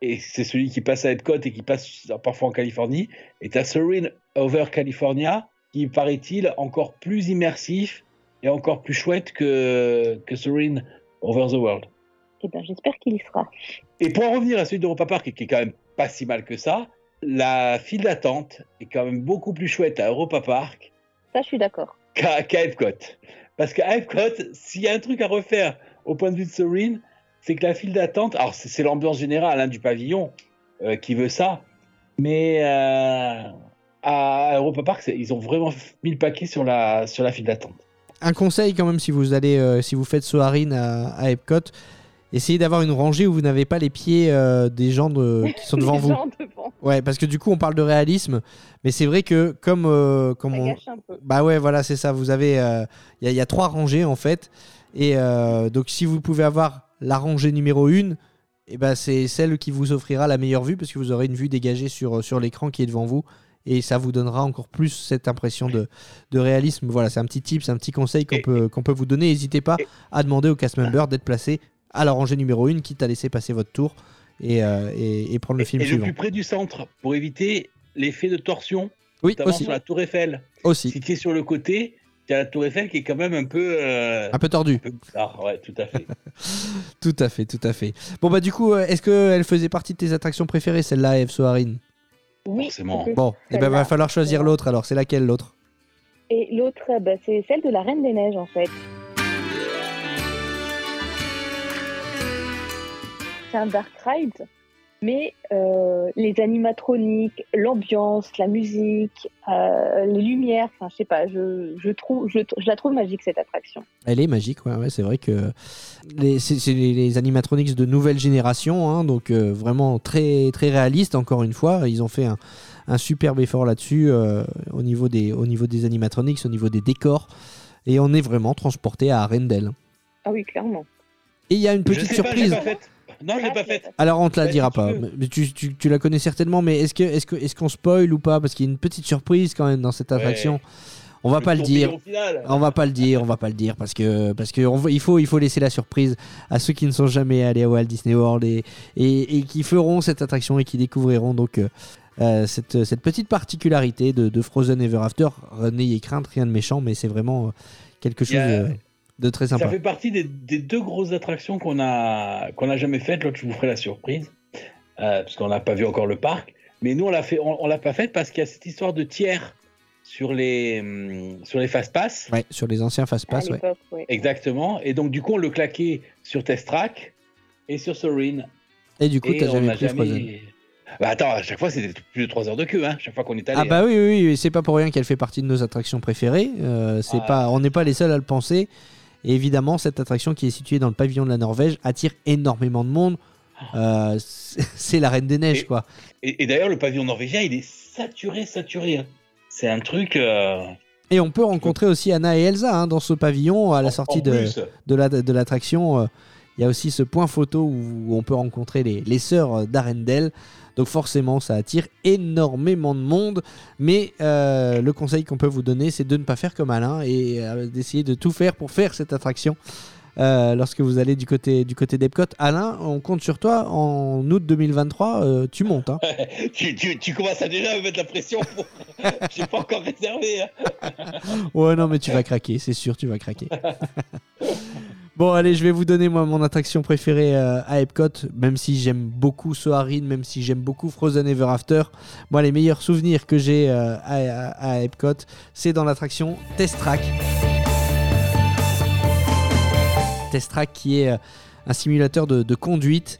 et c'est celui qui passe à Epcot et qui passe parfois en Californie, et tu as Sorin Over California, qui paraît-il encore plus immersif est encore plus chouette que, que Serene Over the World. Eh ben, j'espère qu'il y sera. Et pour en revenir à celui d'Europa Park, qui est quand même pas si mal que ça, la file d'attente est quand même beaucoup plus chouette à Europa Park Ça, je suis d'accord. Qu'à Epcot. Parce qu'à Epcot, s'il y a un truc à refaire au point de vue de Serene, c'est que la file d'attente, alors c'est l'ambiance générale hein, du pavillon euh, qui veut ça, mais euh, à Europa Park, ils ont vraiment mis le paquet sur la, sur la file d'attente. Un conseil quand même si vous allez, euh, si vous faites Soarin à, à Epcot, essayez d'avoir une rangée où vous n'avez pas les pieds euh, des gens de- qui sont [LAUGHS] devant vous. Ouais, parce que du coup on parle de réalisme, mais c'est vrai que comme, euh, comme Ça on, gâche un peu. Bah ouais, voilà, c'est ça. Vous avez, euh, il y, a- il y a trois rangées en fait, et euh, donc si vous pouvez avoir la rangée numéro 1 et ben c'est celle qui vous offrira la meilleure vue parce que vous aurez une vue dégagée sur sur l'écran qui est devant vous, et ça vous donnera encore plus cette impression de, de réalisme. Voilà, c'est un petit tip, c'est un petit conseil qu'on peut qu'on peut vous donner. N'hésitez pas à demander au cast member d'être placé à la rangée numéro 1 quitte à laisser passer votre tour et, euh, et, et prendre le film et le suivant. plus près du centre, pour éviter l'effet de torsion, Oui, notamment aussi, sur la tour Eiffel. aussi, Si tu es sur le côté, tu as la tour Eiffel qui est quand même un peu... euh, un peu tordu. un peu bizarre, ouais, tout à fait. [LAUGHS] Tout à fait, tout à fait. Bon bah du coup, euh, est-ce qu'elle faisait partie de tes attractions préférées, celle-là, Eve Soarin? Oui, Forcément. Bon, et ben Celle-là. va falloir choisir l'autre alors. C'est laquelle l'autre? Et l'autre, bah, c'est celle de la Reine des Neiges, en fait. Un dark ride, mais euh, les animatroniques, l'ambiance, la musique, euh, les lumières, enfin, je sais pas, je, je, trouve, je, je la trouve magique, cette attraction. Elle est magique, ouais, ouais, c'est vrai que les- c'est les, les animatronics de nouvelle génération, hein, donc euh, vraiment très très réaliste. Encore une fois, ils ont fait un, un superbe effort là-dessus euh, au niveau des au niveau des animatronics, au niveau des décors, et on est vraiment transporté à Arendelle. Ah oui, clairement. Et il y a une Je petite sais surprise. pas. Non, je l'ai pas faite. Alors on te la Ouais, dira pas. Mais tu, tu- tu la connais certainement, mais est-ce que est-ce que est-ce qu'on spoil ou pas? Parce qu'il y a une petite surprise quand même dans cette Ouais. attraction. On va pas le dire. On va pas le dire, on va pas le dire parce que parce que on va- il faut il faut laisser la surprise à ceux qui ne sont jamais allés à Walt Disney World et et, et qui feront cette attraction et qui découvriront donc euh, euh, cette, cette petite particularité de, de Frozen Ever After. N'ayez crainte, rien de méchant, mais c'est vraiment euh, quelque chose euh, de très Ça sympa. fait partie des, des deux grosses attractions qu'on a qu'on a jamais faites. L'autre, je vous ferai la surprise euh, parce qu'on n'a pas vu encore le parc. Mais nous, on l'a fait, on, on l'a pas faite parce qu'il y a cette histoire de tiers sur les hum, sur les fast pass. Ouais, sur les anciens fast pass, ouais. l'époque, ouais. Exactement. Et donc, du coup, on le claquait sur Test Track et sur Serene. Et du coup, t'as on jamais n'a pris Frozen. Bah attends, à chaque fois, c'était plus de 3 heures de queue, hein, chaque fois qu'on est allé. Ah bah oui, oui, oui, c'est pas pour rien qu'elle fait partie de nos attractions préférées. Euh, c'est Ah. pas, on n'est pas les seuls à le penser. Et évidemment, cette attraction qui est située dans le pavillon de la Norvège attire énormément de monde. Euh, c'est la Reine des Neiges, Et- quoi. Et, et d'ailleurs, le pavillon norvégien, il est saturé, saturé. hein. C'est un truc. euh, Et on peut rencontrer aussi Anna et Elsa hein, dans ce pavillon à la en- sortie en de, de la- de l'attraction. euh, Il y a aussi ce point photo où on peut rencontrer les, les sœurs d'Arendelle. Donc forcément, ça attire énormément de monde. Mais euh, le conseil qu'on peut vous donner, c'est de ne pas faire comme Alain et euh, d'essayer de tout faire pour faire cette attraction. euh, lorsque vous allez du côté, du côté d'Epcot. Alain, on compte sur toi. En août 2023, euh, tu montes. hein. [LAUGHS] tu, tu, tu commences à déjà me mettre la pression pour. [LAUGHS] J'ai pas encore réservé. hein. Ouais, non, mais tu vas craquer, c'est sûr, tu vas craquer. [LAUGHS] bon, allez, je vais vous donner moi mon attraction préférée euh, à Epcot, même si j'aime beaucoup Soarin, même si j'aime beaucoup Frozen Ever After. Moi, les meilleurs souvenirs que j'ai euh, à, Epcot, c'est dans l'attraction Test Track. Test Track qui est euh, un simulateur de conduite.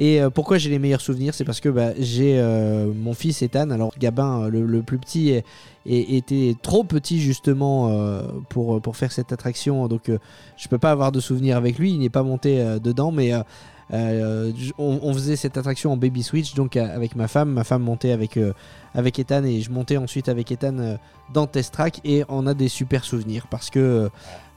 Et euh, pourquoi j'ai les meilleurs souvenirs C'est parce que bah, j'ai euh, mon fils Ethan, alors Gabin, euh, le, plus petit, était trop petit justement pour, faire cette attraction. Donc euh, je peux pas avoir de souvenirs avec lui. Il n'est pas monté dedans, mais on, on faisait cette attraction en baby switch donc euh, avec ma femme. Ma femme montait avec, euh, avec Ethan et je montais ensuite avec Ethan euh, dans Test Track et on a des super souvenirs parce que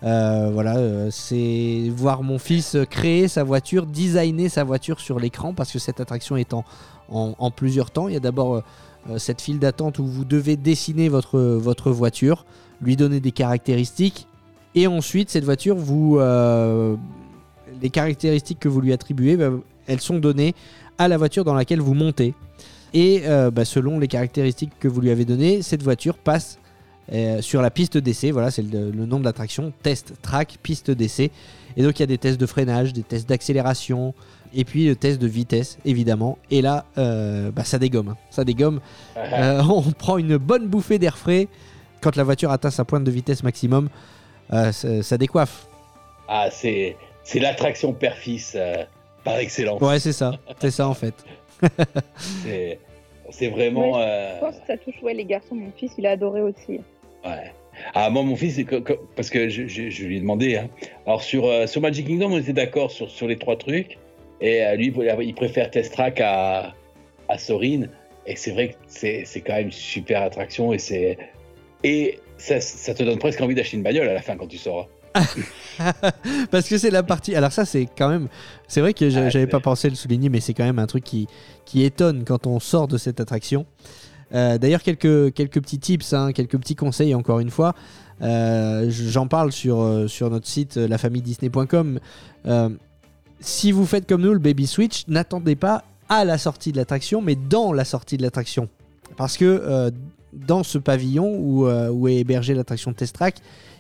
euh, voilà, euh, c'est voir mon fils créer sa voiture, designer sa voiture sur l'écran parce que cette attraction est en, plusieurs temps. Il y a d'abord euh, euh, cette file d'attente où vous devez dessiner votre, voiture, lui donner des caractéristiques et ensuite cette voiture, vous, euh, les caractéristiques que vous lui attribuez, bah, elles sont données à la voiture dans laquelle vous montez. Et euh, bah, selon les caractéristiques que vous lui avez données, cette voiture passe euh, sur la piste d'essai. Voilà, c'est le, le nom de l'attraction. Test track, piste d'essai. Et donc il y a des tests de freinage, des tests d'accélération, et puis le test de vitesse, évidemment. Et là, euh, bah, ça dégomme. hein. Ça dégomme. [LAUGHS] On prend une bonne bouffée d'air frais quand la voiture atteint sa pointe de vitesse maximum. ça, ça décoiffe. Ah, c'est c'est l'attraction père-fils euh, par excellence. Ouais, c'est ça. C'est ça en fait. [LAUGHS] C'est c'est vraiment. euh, Je pense que ça touche ouais, les garçons. Mon fils, il a adoré aussi. Ouais. Ah, moi, mon fils, parce que je, je- je lui ai demandé. hein. Alors, sur, euh, sur Magic Kingdom, on était d'accord sur, sur les trois trucs. Et euh, lui, il préfère Test Track à, à Sorin. Et c'est vrai que c'est c'est quand même une super attraction. Et, c'est et ça, ça te donne presque envie d'acheter une bagnole à la fin quand tu sors. [LAUGHS] Parce que c'est la partie. Alors, ça, c'est quand même. C'est vrai que Ah, j'avais pas pensé le souligner, mais c'est quand même un truc qui, qui étonne quand on sort de cette attraction. Euh, D'ailleurs, quelques, quelques petits tips, hein, quelques petits conseils, encore une fois. Euh, J'en parle sur, euh, sur notre site lafamille-disney.com. Euh, si vous faites comme nous le Baby Switch, n'attendez pas à la sortie de l'attraction, mais dans la sortie de l'attraction. Parce que dans ce pavillon où, où est hébergée l'attraction Test Track,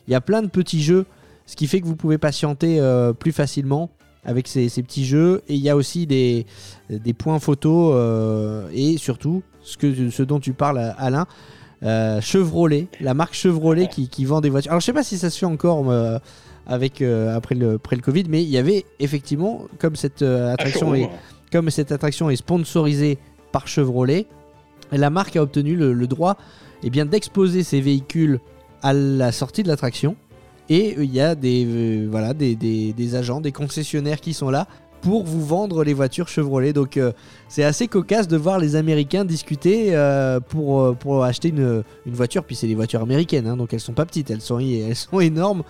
il y a plein de petits jeux, ce qui fait que vous pouvez patienter euh, plus facilement avec ces, ces petits jeux. Et il y a aussi des, des points photos euh, et surtout, ce, que, ce dont tu parles, Alain, euh, Chevrolet, la marque Chevrolet qui, qui vend des voitures. Alors je sais pas si ça se fait encore euh, avec, après, le, après le Covid, mais il y avait effectivement, comme cette attraction est, comme cette attraction est sponsorisée par Chevrolet, la marque a obtenu le, le droit eh bien, d'exposer ses véhicules à la sortie de l'attraction. Et euh, il y a des, euh, voilà, des, des- des agents, des concessionnaires qui sont là pour vous vendre les voitures Chevrolet. Donc euh, c'est assez cocasse de voir les Américains discuter euh, pour, euh, pour acheter une, une voiture. Puis c'est des voitures américaines, hein, donc elles sont pas petites, elles sont, elles sont énormes.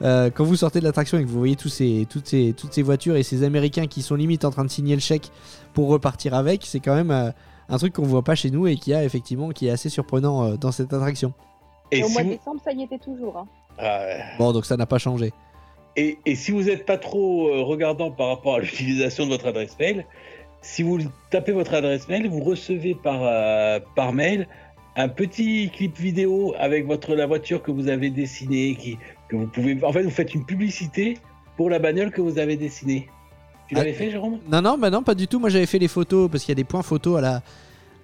Euh, quand vous sortez de l'attraction et que vous voyez tous ces, toutes, ces, toutes ces voitures et ces Américains qui sont limite en train de signer le chèque pour repartir avec, c'est quand même euh, un truc qu'on voit pas chez nous et qui a effectivement qui est assez surprenant euh, dans cette attraction. Et, Et au si mois de vous... décembre, ça y était toujours. hein. Ah, ouais. Bon, donc ça n'a pas changé. Et, et si vous n'êtes pas trop euh, regardant par rapport à l'utilisation de votre adresse mail, si vous tapez votre adresse mail, vous recevez par, euh, par mail un petit clip vidéo avec votre, la voiture que vous avez dessinée, qui, que vous pouvez. En fait, vous faites une publicité pour la bagnole que vous avez dessinée. Tu Ah, l'avais fait, Jérôme? Non, non, bah non, pas du tout. Moi, j'avais fait les photos parce qu'il y a des points photos à la,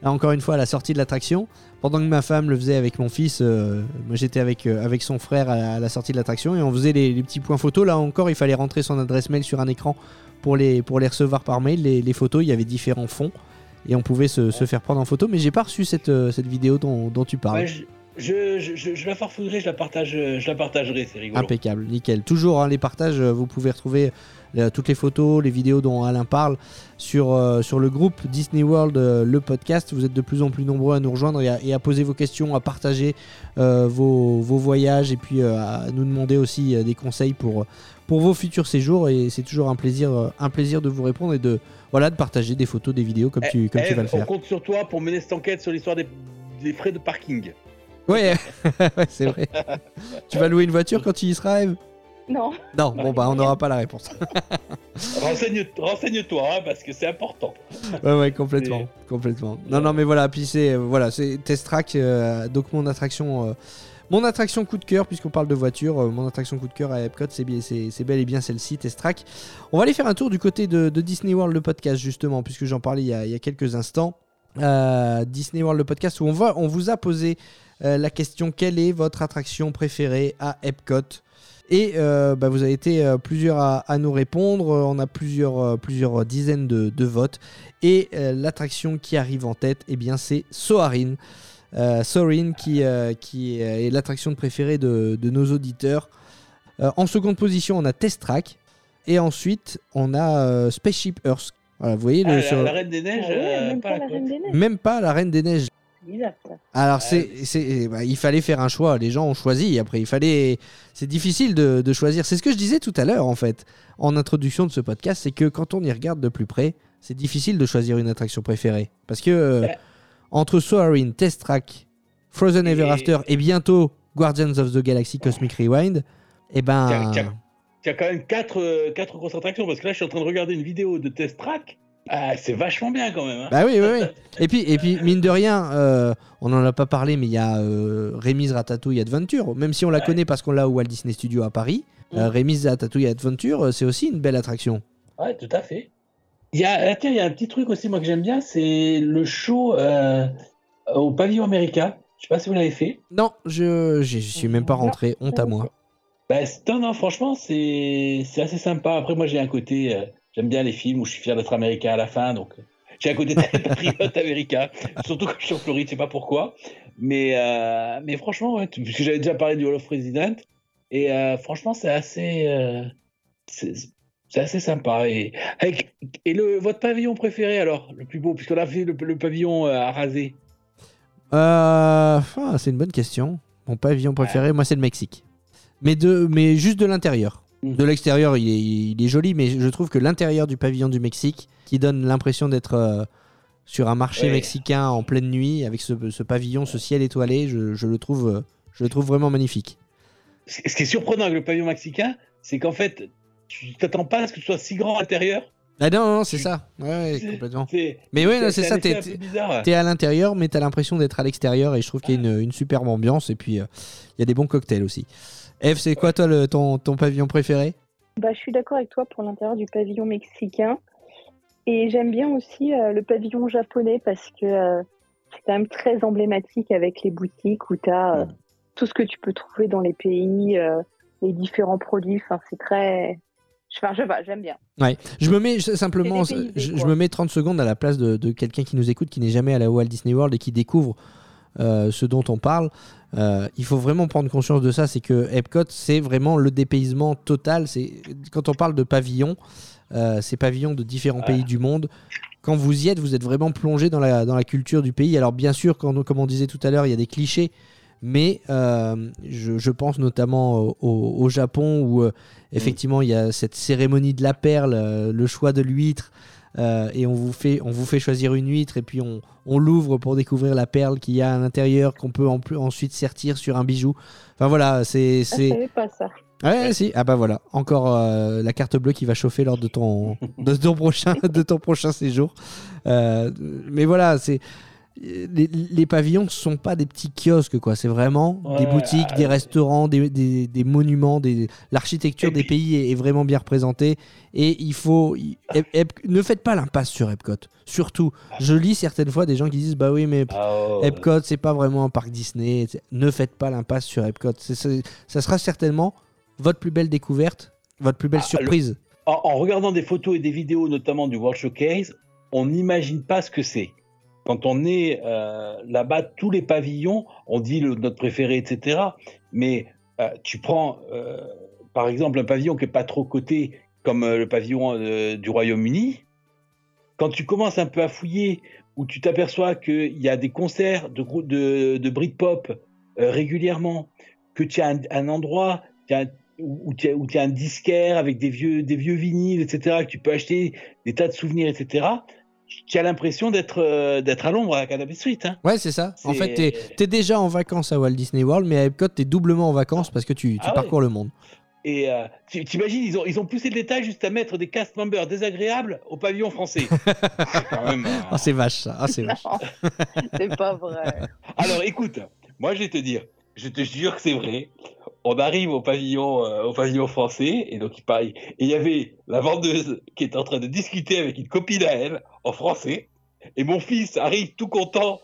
là, encore une fois, à la sortie de l'attraction. Pendant que ma femme le faisait avec mon fils, euh, moi j'étais avec, euh, avec son frère à la, à la sortie de l'attraction et on faisait les, les petits points photos. Là encore, il fallait rentrer son adresse mail sur un écran pour les, pour les recevoir par mail. Les, les photos, il y avait différents fonds et on pouvait se, se faire prendre en photo. Mais j'ai pas reçu cette, euh, cette vidéo dont, dont tu parles. Ouais, je, la farfouillerai, je la, partage, je la partagerai, c'est rigolo. Impeccable, nickel. Toujours hein, les partages, euh, vous pouvez retrouver euh, toutes les photos, les vidéos dont Alain parle sur, euh, sur le groupe Disney World, euh, le podcast. Vous êtes de plus en plus nombreux à nous rejoindre et à, et à poser vos questions, à partager vos, vos voyages et puis à nous demander aussi des conseils pour, pour vos futurs séjours. Et c'est toujours un plaisir, un plaisir de vous répondre et de, voilà, de partager des photos, des vidéos comme, tu, comme tu Eve, vas le on faire. compte sur toi pour mener cette enquête sur l'histoire des, des frais de parking. Ouais, [LAUGHS] ouais, c'est vrai. tu vas louer une voiture quand tu y seras, Eve? Non. Non, bon, bah on n'aura pas la réponse. [LAUGHS] Renseigne- Renseigne-toi, hein, parce que c'est important. Ouais, ouais, complètement, complètement. Non, non, mais voilà, puis c'est euh, voilà, c'est Test Track, euh, donc mon attraction, euh, mon attraction coup de cœur, puisqu'on parle de voiture, euh, mon attraction coup de cœur à Epcot, c'est bien, c'est c'est bel et bien celle-ci, Test Track. On va aller faire un tour du côté de, de Disney World le podcast justement, puisque j'en parlais il y, a, il y a quelques instants. Euh, Disney World le podcast où on va, on vous a posé euh, la question quelle est votre attraction préférée à Epcot? Et euh, bah, vous avez été euh, plusieurs à, à nous répondre. Euh, On a plusieurs, euh, plusieurs dizaines de, de votes. Et euh, l'attraction qui arrive en tête, eh bien, c'est Soarin. Euh, Soarin qui, euh, qui est l'attraction préférée de, de nos auditeurs. Euh, en seconde position, on a Test Track. Et ensuite, on a euh, Spaceship Earth. Voilà, vous voyez, le, Ah, la, sur- la Reine des Neiges, Ah ouais, euh, même pas pas la la côte. Reine des Neiges. même pas la Reine des Neiges. Bizarre ça. Alors, Ouais. c'est, c'est- bah, il fallait faire un choix. Les gens ont choisi. Après, il fallait. C'est difficile de, de choisir. C'est ce que je disais tout à l'heure, en fait, en introduction de ce podcast. C'est que quand on y regarde de plus près, c'est difficile de choisir une attraction préférée. Parce que euh, Ouais. entre Soarin, Test Track, Frozen Ever Et- After et bientôt Guardians of the Galaxy Cosmic Rewind, eh ben. Il y a quand même quatre, euh, quatre grosses attractions, parce que là, je suis en train de regarder une vidéo de Test Track. Ah, c'est vachement bien quand même. hein. Bah oui, oui, oui. [LAUGHS] Et puis, et puis mine de rien, euh, on n'en a pas parlé, mais il y a euh, Rémi's Ratatouille Adventure. Même si on la Ouais. connaît parce qu'on l'a au Walt Disney Studio à Paris, euh, Mm. Rémi's Ratatouille Adventure, c'est aussi une belle attraction. Ouais, tout à fait. Il y a, ah, tiens, il y a un petit truc aussi, moi, que j'aime bien, c'est le show au pavillon américain. Je sais pas si vous l'avez fait. Non, je je suis même pas rentré, honte à moi. Bah, non, non, franchement, c'est c'est assez sympa. Après, moi, j'ai un côté, j'aime bien les films où je suis fier d'être américain à la fin, donc euh, j'ai un côté très [LAUGHS] patriote américain, surtout quand je suis en Floride, je sais pas pourquoi. Mais, euh, mais franchement, ouais, parce que j'avais déjà parlé du Hall of President, et euh, franchement, c'est assez, euh, c'est assez sympa. Et, avec, et le, votre pavillon préféré, alors, le plus beau, puisqu'on a fait le, le pavillon à raser? Euh, ah, c'est une bonne question. Mon pavillon préféré, moi, c'est le Mexique. Mais, de, mais juste de l'intérieur. De l'extérieur, il est, il est joli, mais je trouve que l'intérieur du pavillon du Mexique, qui donne l'impression d'être euh, sur un marché Ouais. mexicain en pleine nuit, avec ce, ce pavillon, ce ciel étoilé, je, je le trouve, euh, je le trouve vraiment magnifique. Ce qui est surprenant avec le pavillon mexicain, c'est qu'en fait, tu t'attends pas à ce que ce soit si grand à l'intérieur. Ah non, non, c'est ça. Ouais, ouais, complètement. Mais oui, c'est ça, t'es-. T'es à l'intérieur, mais t'as l'impression d'être à l'extérieur, et je trouve qu'il y a une, une superbe ambiance, et puis euh, il y a des bons cocktails aussi. Eve, c'est quoi, toi, le, ton, ton pavillon préféré? Bah, je suis d'accord avec toi pour l'intérieur du pavillon mexicain. Et j'aime bien aussi euh, le pavillon japonais parce que euh, c'est quand même très emblématique avec les boutiques où tu as tout ce que tu peux trouver dans les pays, euh, les différents produits. Enfin, c'est très. Enfin, je pas, j'aime bien. Ouais, je me mets je- simplement, je, me mets 30 secondes à la place de, de quelqu'un qui nous écoute, qui n'est jamais à Walt Disney World et qui découvre euh, ce dont on parle. Euh, il faut vraiment prendre conscience de ça, c'est que Epcot, c'est vraiment le dépaysement total. C'est quand on parle de pavillons, euh, ces pavillons de différents Ouais. pays du monde. Quand vous y êtes, vous êtes vraiment plongé dans la, dans la culture du pays. Alors bien sûr, quand, comme on disait tout à l'heure, il y a des clichés, mais euh, je, je pense notamment au, au- au Japon où euh, effectivement il y a cette cérémonie de la perle, euh, le choix de l'huître, euh, et on vous, fait, on vous fait choisir une huître et puis on, on l'ouvre pour découvrir la perle qu'il y a à l'intérieur qu'on peut en plus, ensuite sertir sur un bijou. Enfin voilà, c'est... Ah, je c'est... savais pas ça. Ouais, si. Ah bah voilà, encore euh, la carte bleue qui va chauffer lors de ton, [LAUGHS] de ton, prochain, de ton prochain séjour. Euh, mais voilà, c'est les, les pavillons sont pas des petits kiosques quoi, c'est vraiment des boutiques, des restaurants, des, des- des monuments, des, l'architecture des pays est, est vraiment bien représentée et il faut il- Ep- Ep- ne faites pas l'impasse sur Epcot. Surtout, je lis certaines fois des gens qui disent bah oui mais Ah, oh, Epcot, c'est pas vraiment un parc Disney. Ne faites pas l'impasse sur Epcot. C'est- ça sera certainement votre plus belle découverte, votre plus belle Ah, surprise. en, en regardant des photos et des vidéos, notamment du World Showcase, on n'imagine pas ce que c'est. Quand on est euh, là-bas, tous les pavillons, on dit le, notre préféré, etc. Mais euh, tu prends, euh, par exemple, un pavillon qui est pas trop coté, comme le pavillon du Royaume-Uni. Quand tu commences un peu à fouiller, où tu t'aperçois qu'il y a des concerts de, de, de Britpop régulièrement, que tu as un, endroit, où tu as, as un disquaire avec des vieux, des vieux vinyles, etc., que tu peux acheter des tas de souvenirs, etc., tu as l'impression d'être euh, d'être à l'ombre à Canopy Street. Hein. Ouais, c'est ça. En fait, t'es es déjà en vacances à Walt Disney World, mais à Epcot, t'es doublement en vacances parce que tu, tu Ah ouais. parcours le monde. Et euh, tu t'imagines, ils ont, ils ont poussé le détail juste à mettre des cast members désagréables au pavillon français. [LAUGHS] C'est quand même, euh, Ah, c'est vache ça. Ah, c'est vache. Non, c'est pas vrai. Alors écoute, moi je vais te dire, je te jure que c'est vrai. On arrive au pavillon, euh, au pavillon français, et donc il pareil. Et il y avait la vendeuse qui est en train de discuter avec une copine à elle en français. Et mon fils arrive tout content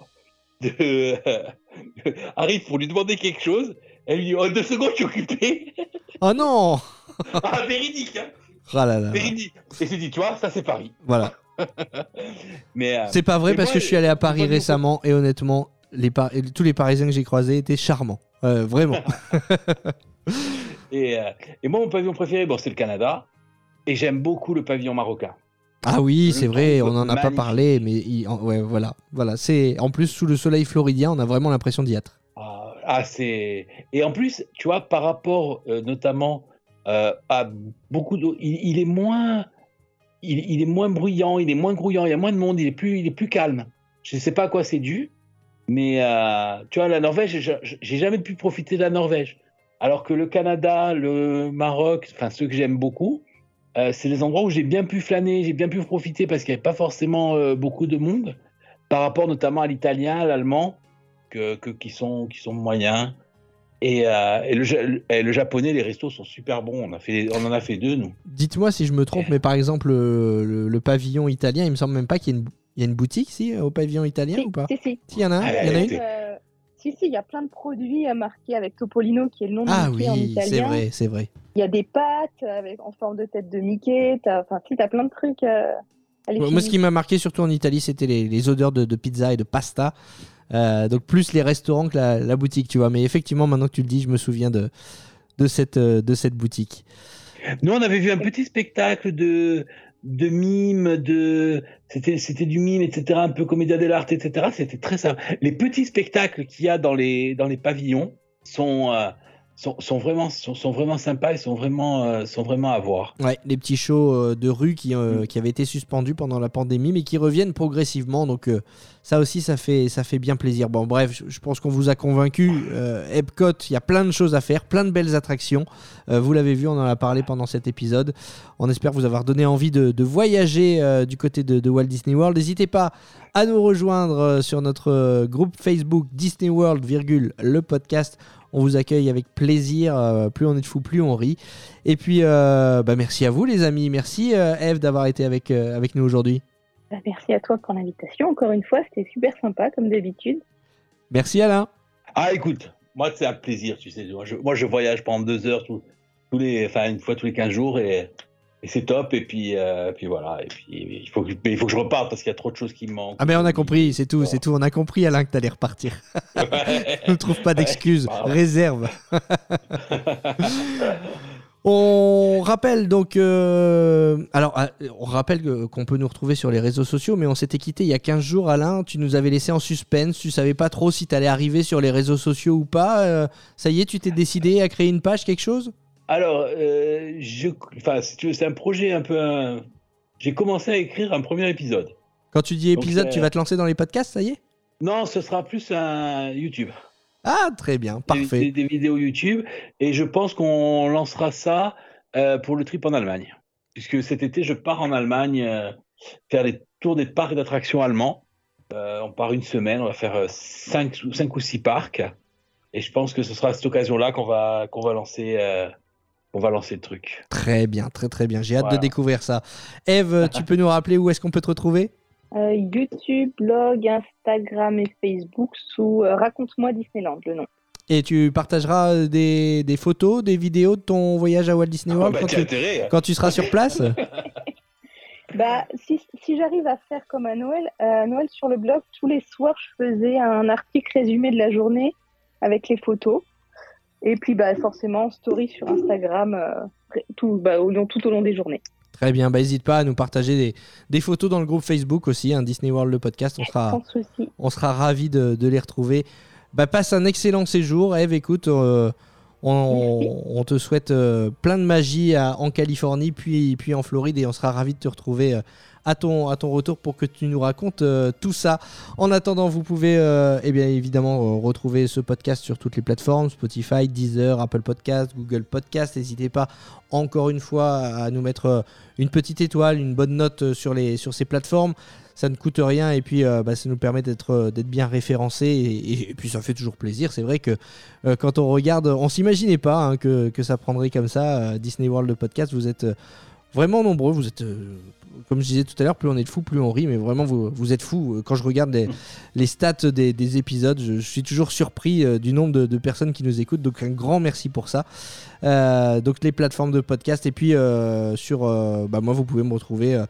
de [LAUGHS] arrive pour lui demander quelque chose. Elle lui dit oh, deux secondes, je suis occupé. Oh non [LAUGHS] ah véridique, hein, Ah là là. véridique. Et je dis tu vois, ça c'est Paris. Voilà. [LAUGHS] Mais euh, C'est pas vrai parce moi, que je suis allé à Paris récemment et honnêtement, les Par- tous les Parisiens que j'ai croisés étaient charmants. Euh, vraiment. [LAUGHS] [LAUGHS] et, euh, et moi mon pavillon préféré, bon c'est le Canada. Et j'aime beaucoup le pavillon marocain. Ah oui, c'est vrai, on trouve en a pas parlé, mais il- ouais, voilà, voilà. C'est en plus sous le soleil floridien, on a vraiment l'impression d'y être. Ah, ah, c'est et en plus, tu vois, par rapport euh, notamment à beaucoup d'autres, il, il est moins, il, il est moins bruyant, il est moins grouillant, il y a moins de monde, il est plus, il est plus calme. Je ne sais pas à quoi c'est dû, mais euh, tu vois, la Norvège, j'ai jamais pu profiter de la Norvège, alors que le Canada, le Maroc, enfin ceux que j'aime beaucoup, euh, c'est les endroits où j'ai bien pu flâner, j'ai bien pu profiter parce qu'il n'y avait pas forcément euh, beaucoup de monde, par rapport notamment à l'italien, à l'allemand, que, que- qui, sont, qui sont moyens. Et, euh, et le, et le japonais, les restos sont super bons. On, a fait, on en a fait deux, nous. Dites-moi si je me trompe, mais par exemple, le, le- le pavillon italien, il me semble même pas qu'il y ait une, il y a une boutique, si, au pavillon italien Si, ou pas si, si. Si, il y en a Ah, y en a une Euh, si, si, il y a plein de produits euh, marqués avec Topolino, qui est le nom de Ah Mickey en oui, c'est italien. vrai, c'est vrai. Il y a des pâtes avec, en forme de tête de Mickey. Enfin, si, t'as plein de trucs. euh, Moi, ce qui m'a marqué surtout en Italie, c'était les, les odeurs de, de pizza et de pasta. Euh, donc plus les restaurants que la, la boutique, tu vois. Mais effectivement, maintenant que tu le dis, je me souviens de, de, cette, euh, de cette boutique. Nous, on avait vu un petit spectacle de, de mime, de c'était c'était du mime, etc. Un peu comédia dell'arte, etc. C'était très sympa. Les petits spectacles qu'il y a dans les dans les pavillons sont euh, sont, sont vraiment sont, sont vraiment sympas et sont vraiment euh, sont vraiment à voir. Ouais, les petits shows euh, de rue qui, Mm. euh, qui avaient été suspendus pendant la pandémie, mais qui reviennent progressivement. Donc ça aussi, ça fait, ça fait bien plaisir. Bon, bref, je, je pense qu'on vous a convaincu. Epcot, il y a plein de choses à faire, plein de belles attractions. Vous l'avez vu, on en a parlé pendant cet épisode. On espère vous avoir donné envie de, de voyager du côté de, de Walt Disney World. N'hésitez pas à nous rejoindre sur notre groupe Facebook Disney World, virgule, le podcast. On vous accueille avec plaisir. euh, plus on est de fous, plus on rit. Et puis, euh, bah, merci à vous, les amis. Merci, euh, Eve, d'avoir été avec, euh, avec nous aujourd'hui. Bah, merci à toi pour l'invitation. Encore une fois, c'était super sympa, comme d'habitude. Merci, Alain. Ah, écoute, moi c'est un plaisir, tu sais. Moi je, moi, je voyage pendant deux heures tous tous les, enfin une fois tous les 15 jours et, et c'est top. Et puis, euh, puis voilà. Et puis il faut que, il faut que je reparte parce qu'il y a trop de choses qui me manquent. Ah, mais on a compris, c'est tout, c'est tout. On a compris, Alain, que t'allais repartir. [LAUGHS] ne trouve pas d'excuses. Ouais. Réserve. [LAUGHS] On rappelle donc, euh, alors euh, on rappelle qu'on peut nous retrouver sur les réseaux sociaux, mais on s'était quitté il y a 15 jours, Alain. Tu nous avais laissé en suspense, tu savais pas trop si t'allais arriver sur les réseaux sociaux ou pas. Euh, ça y est, tu t'es décidé à créer une page, quelque chose? Alors, euh, je, enfin, si tu veux, c'est un projet un peu. un- J'ai commencé à écrire un premier épisode. Quand tu dis épisode, euh, tu vas te lancer dans les podcasts, ça y est? Non, ce sera plus un YouTube. Ah, très bien, parfait. Des, des vidéos YouTube. Et je pense qu'on lancera ça euh, pour le trip en Allemagne. Puisque cet été, je pars en Allemagne euh, faire les tours des parcs d'attractions allemands. Euh, on part une semaine, on va faire 5 cinq, ou- cinq ou six parcs. Et je pense que ce sera à cette occasion-là qu'on va, qu'on va, lancer, qu'on va lancer le truc. Très bien, très très bien. J'ai hâte Voilà. de découvrir ça. Eve, [LAUGHS] tu peux nous rappeler où est-ce qu'on peut te retrouver? Euh, YouTube, blog, Instagram et Facebook sous euh, Raconte-moi Disneyland, le nom. Et tu partageras euh, des, des photos, des vidéos de ton voyage à Walt Disney World Ah bah, quand, tu, intérêt. quand tu seras sur place? [LAUGHS] [LAUGHS] Bah, si, si j'arrive à faire comme à Noël, à Noël sur le blog, tous les soirs, je faisais un article résumé de la journée avec les photos. Et puis, bah, forcément, story sur Instagram euh, tout, bah, au long, tout au long des journées. Très bien, bah, n'hésite pas à nous partager des, des photos dans le groupe Facebook aussi, un Disney World le podcast, on sera, on sera ravis de, de les retrouver. Bah, passe un excellent séjour, Eve, écoute, euh, on, te souhaite euh, plein de magie à- en Californie, puis, puis en Floride, et on sera ravis de te retrouver à, ton, retour pour que tu nous racontes euh, tout ça. En attendant, vous pouvez euh, eh bien, évidemment euh, retrouver ce podcast sur toutes les plateformes, Spotify, Deezer, Apple Podcast, Google Podcast. N'hésitez pas encore une fois à nous mettre une petite étoile, une bonne note sur, ces plateformes. Ça ne coûte rien et puis bah, ça nous permet d'être bien référencés et, puis ça fait toujours plaisir. C'est vrai que quand on regarde, on s'imaginait pas hein, que, ça prendrait comme ça. Disney World podcast, vous êtes vraiment nombreux. Vous êtes, comme je disais tout à l'heure, plus on est de fous, plus on rit. Mais vraiment, vous, vous êtes fous. Quand je regarde les, [LAUGHS] les stats des, des épisodes, je, je suis toujours surpris euh, du nombre de, de personnes qui nous écoutent. Donc un grand merci pour ça. Euh, donc les plateformes de podcast et puis euh, sur, euh, bah, moi vous pouvez me retrouver.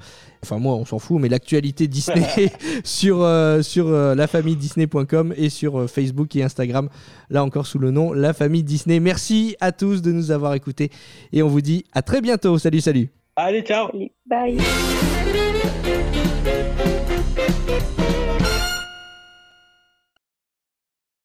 Enfin moi on s'en fout, mais l'actualité Disney [LAUGHS] [LAUGHS] sur, sur lafamille-disney.com et sur Facebook et Instagram, là encore sous le nom La Famille Disney. Merci à tous de nous avoir écoutés et on vous dit à très bientôt. Salut, salut. Allez, ciao bye.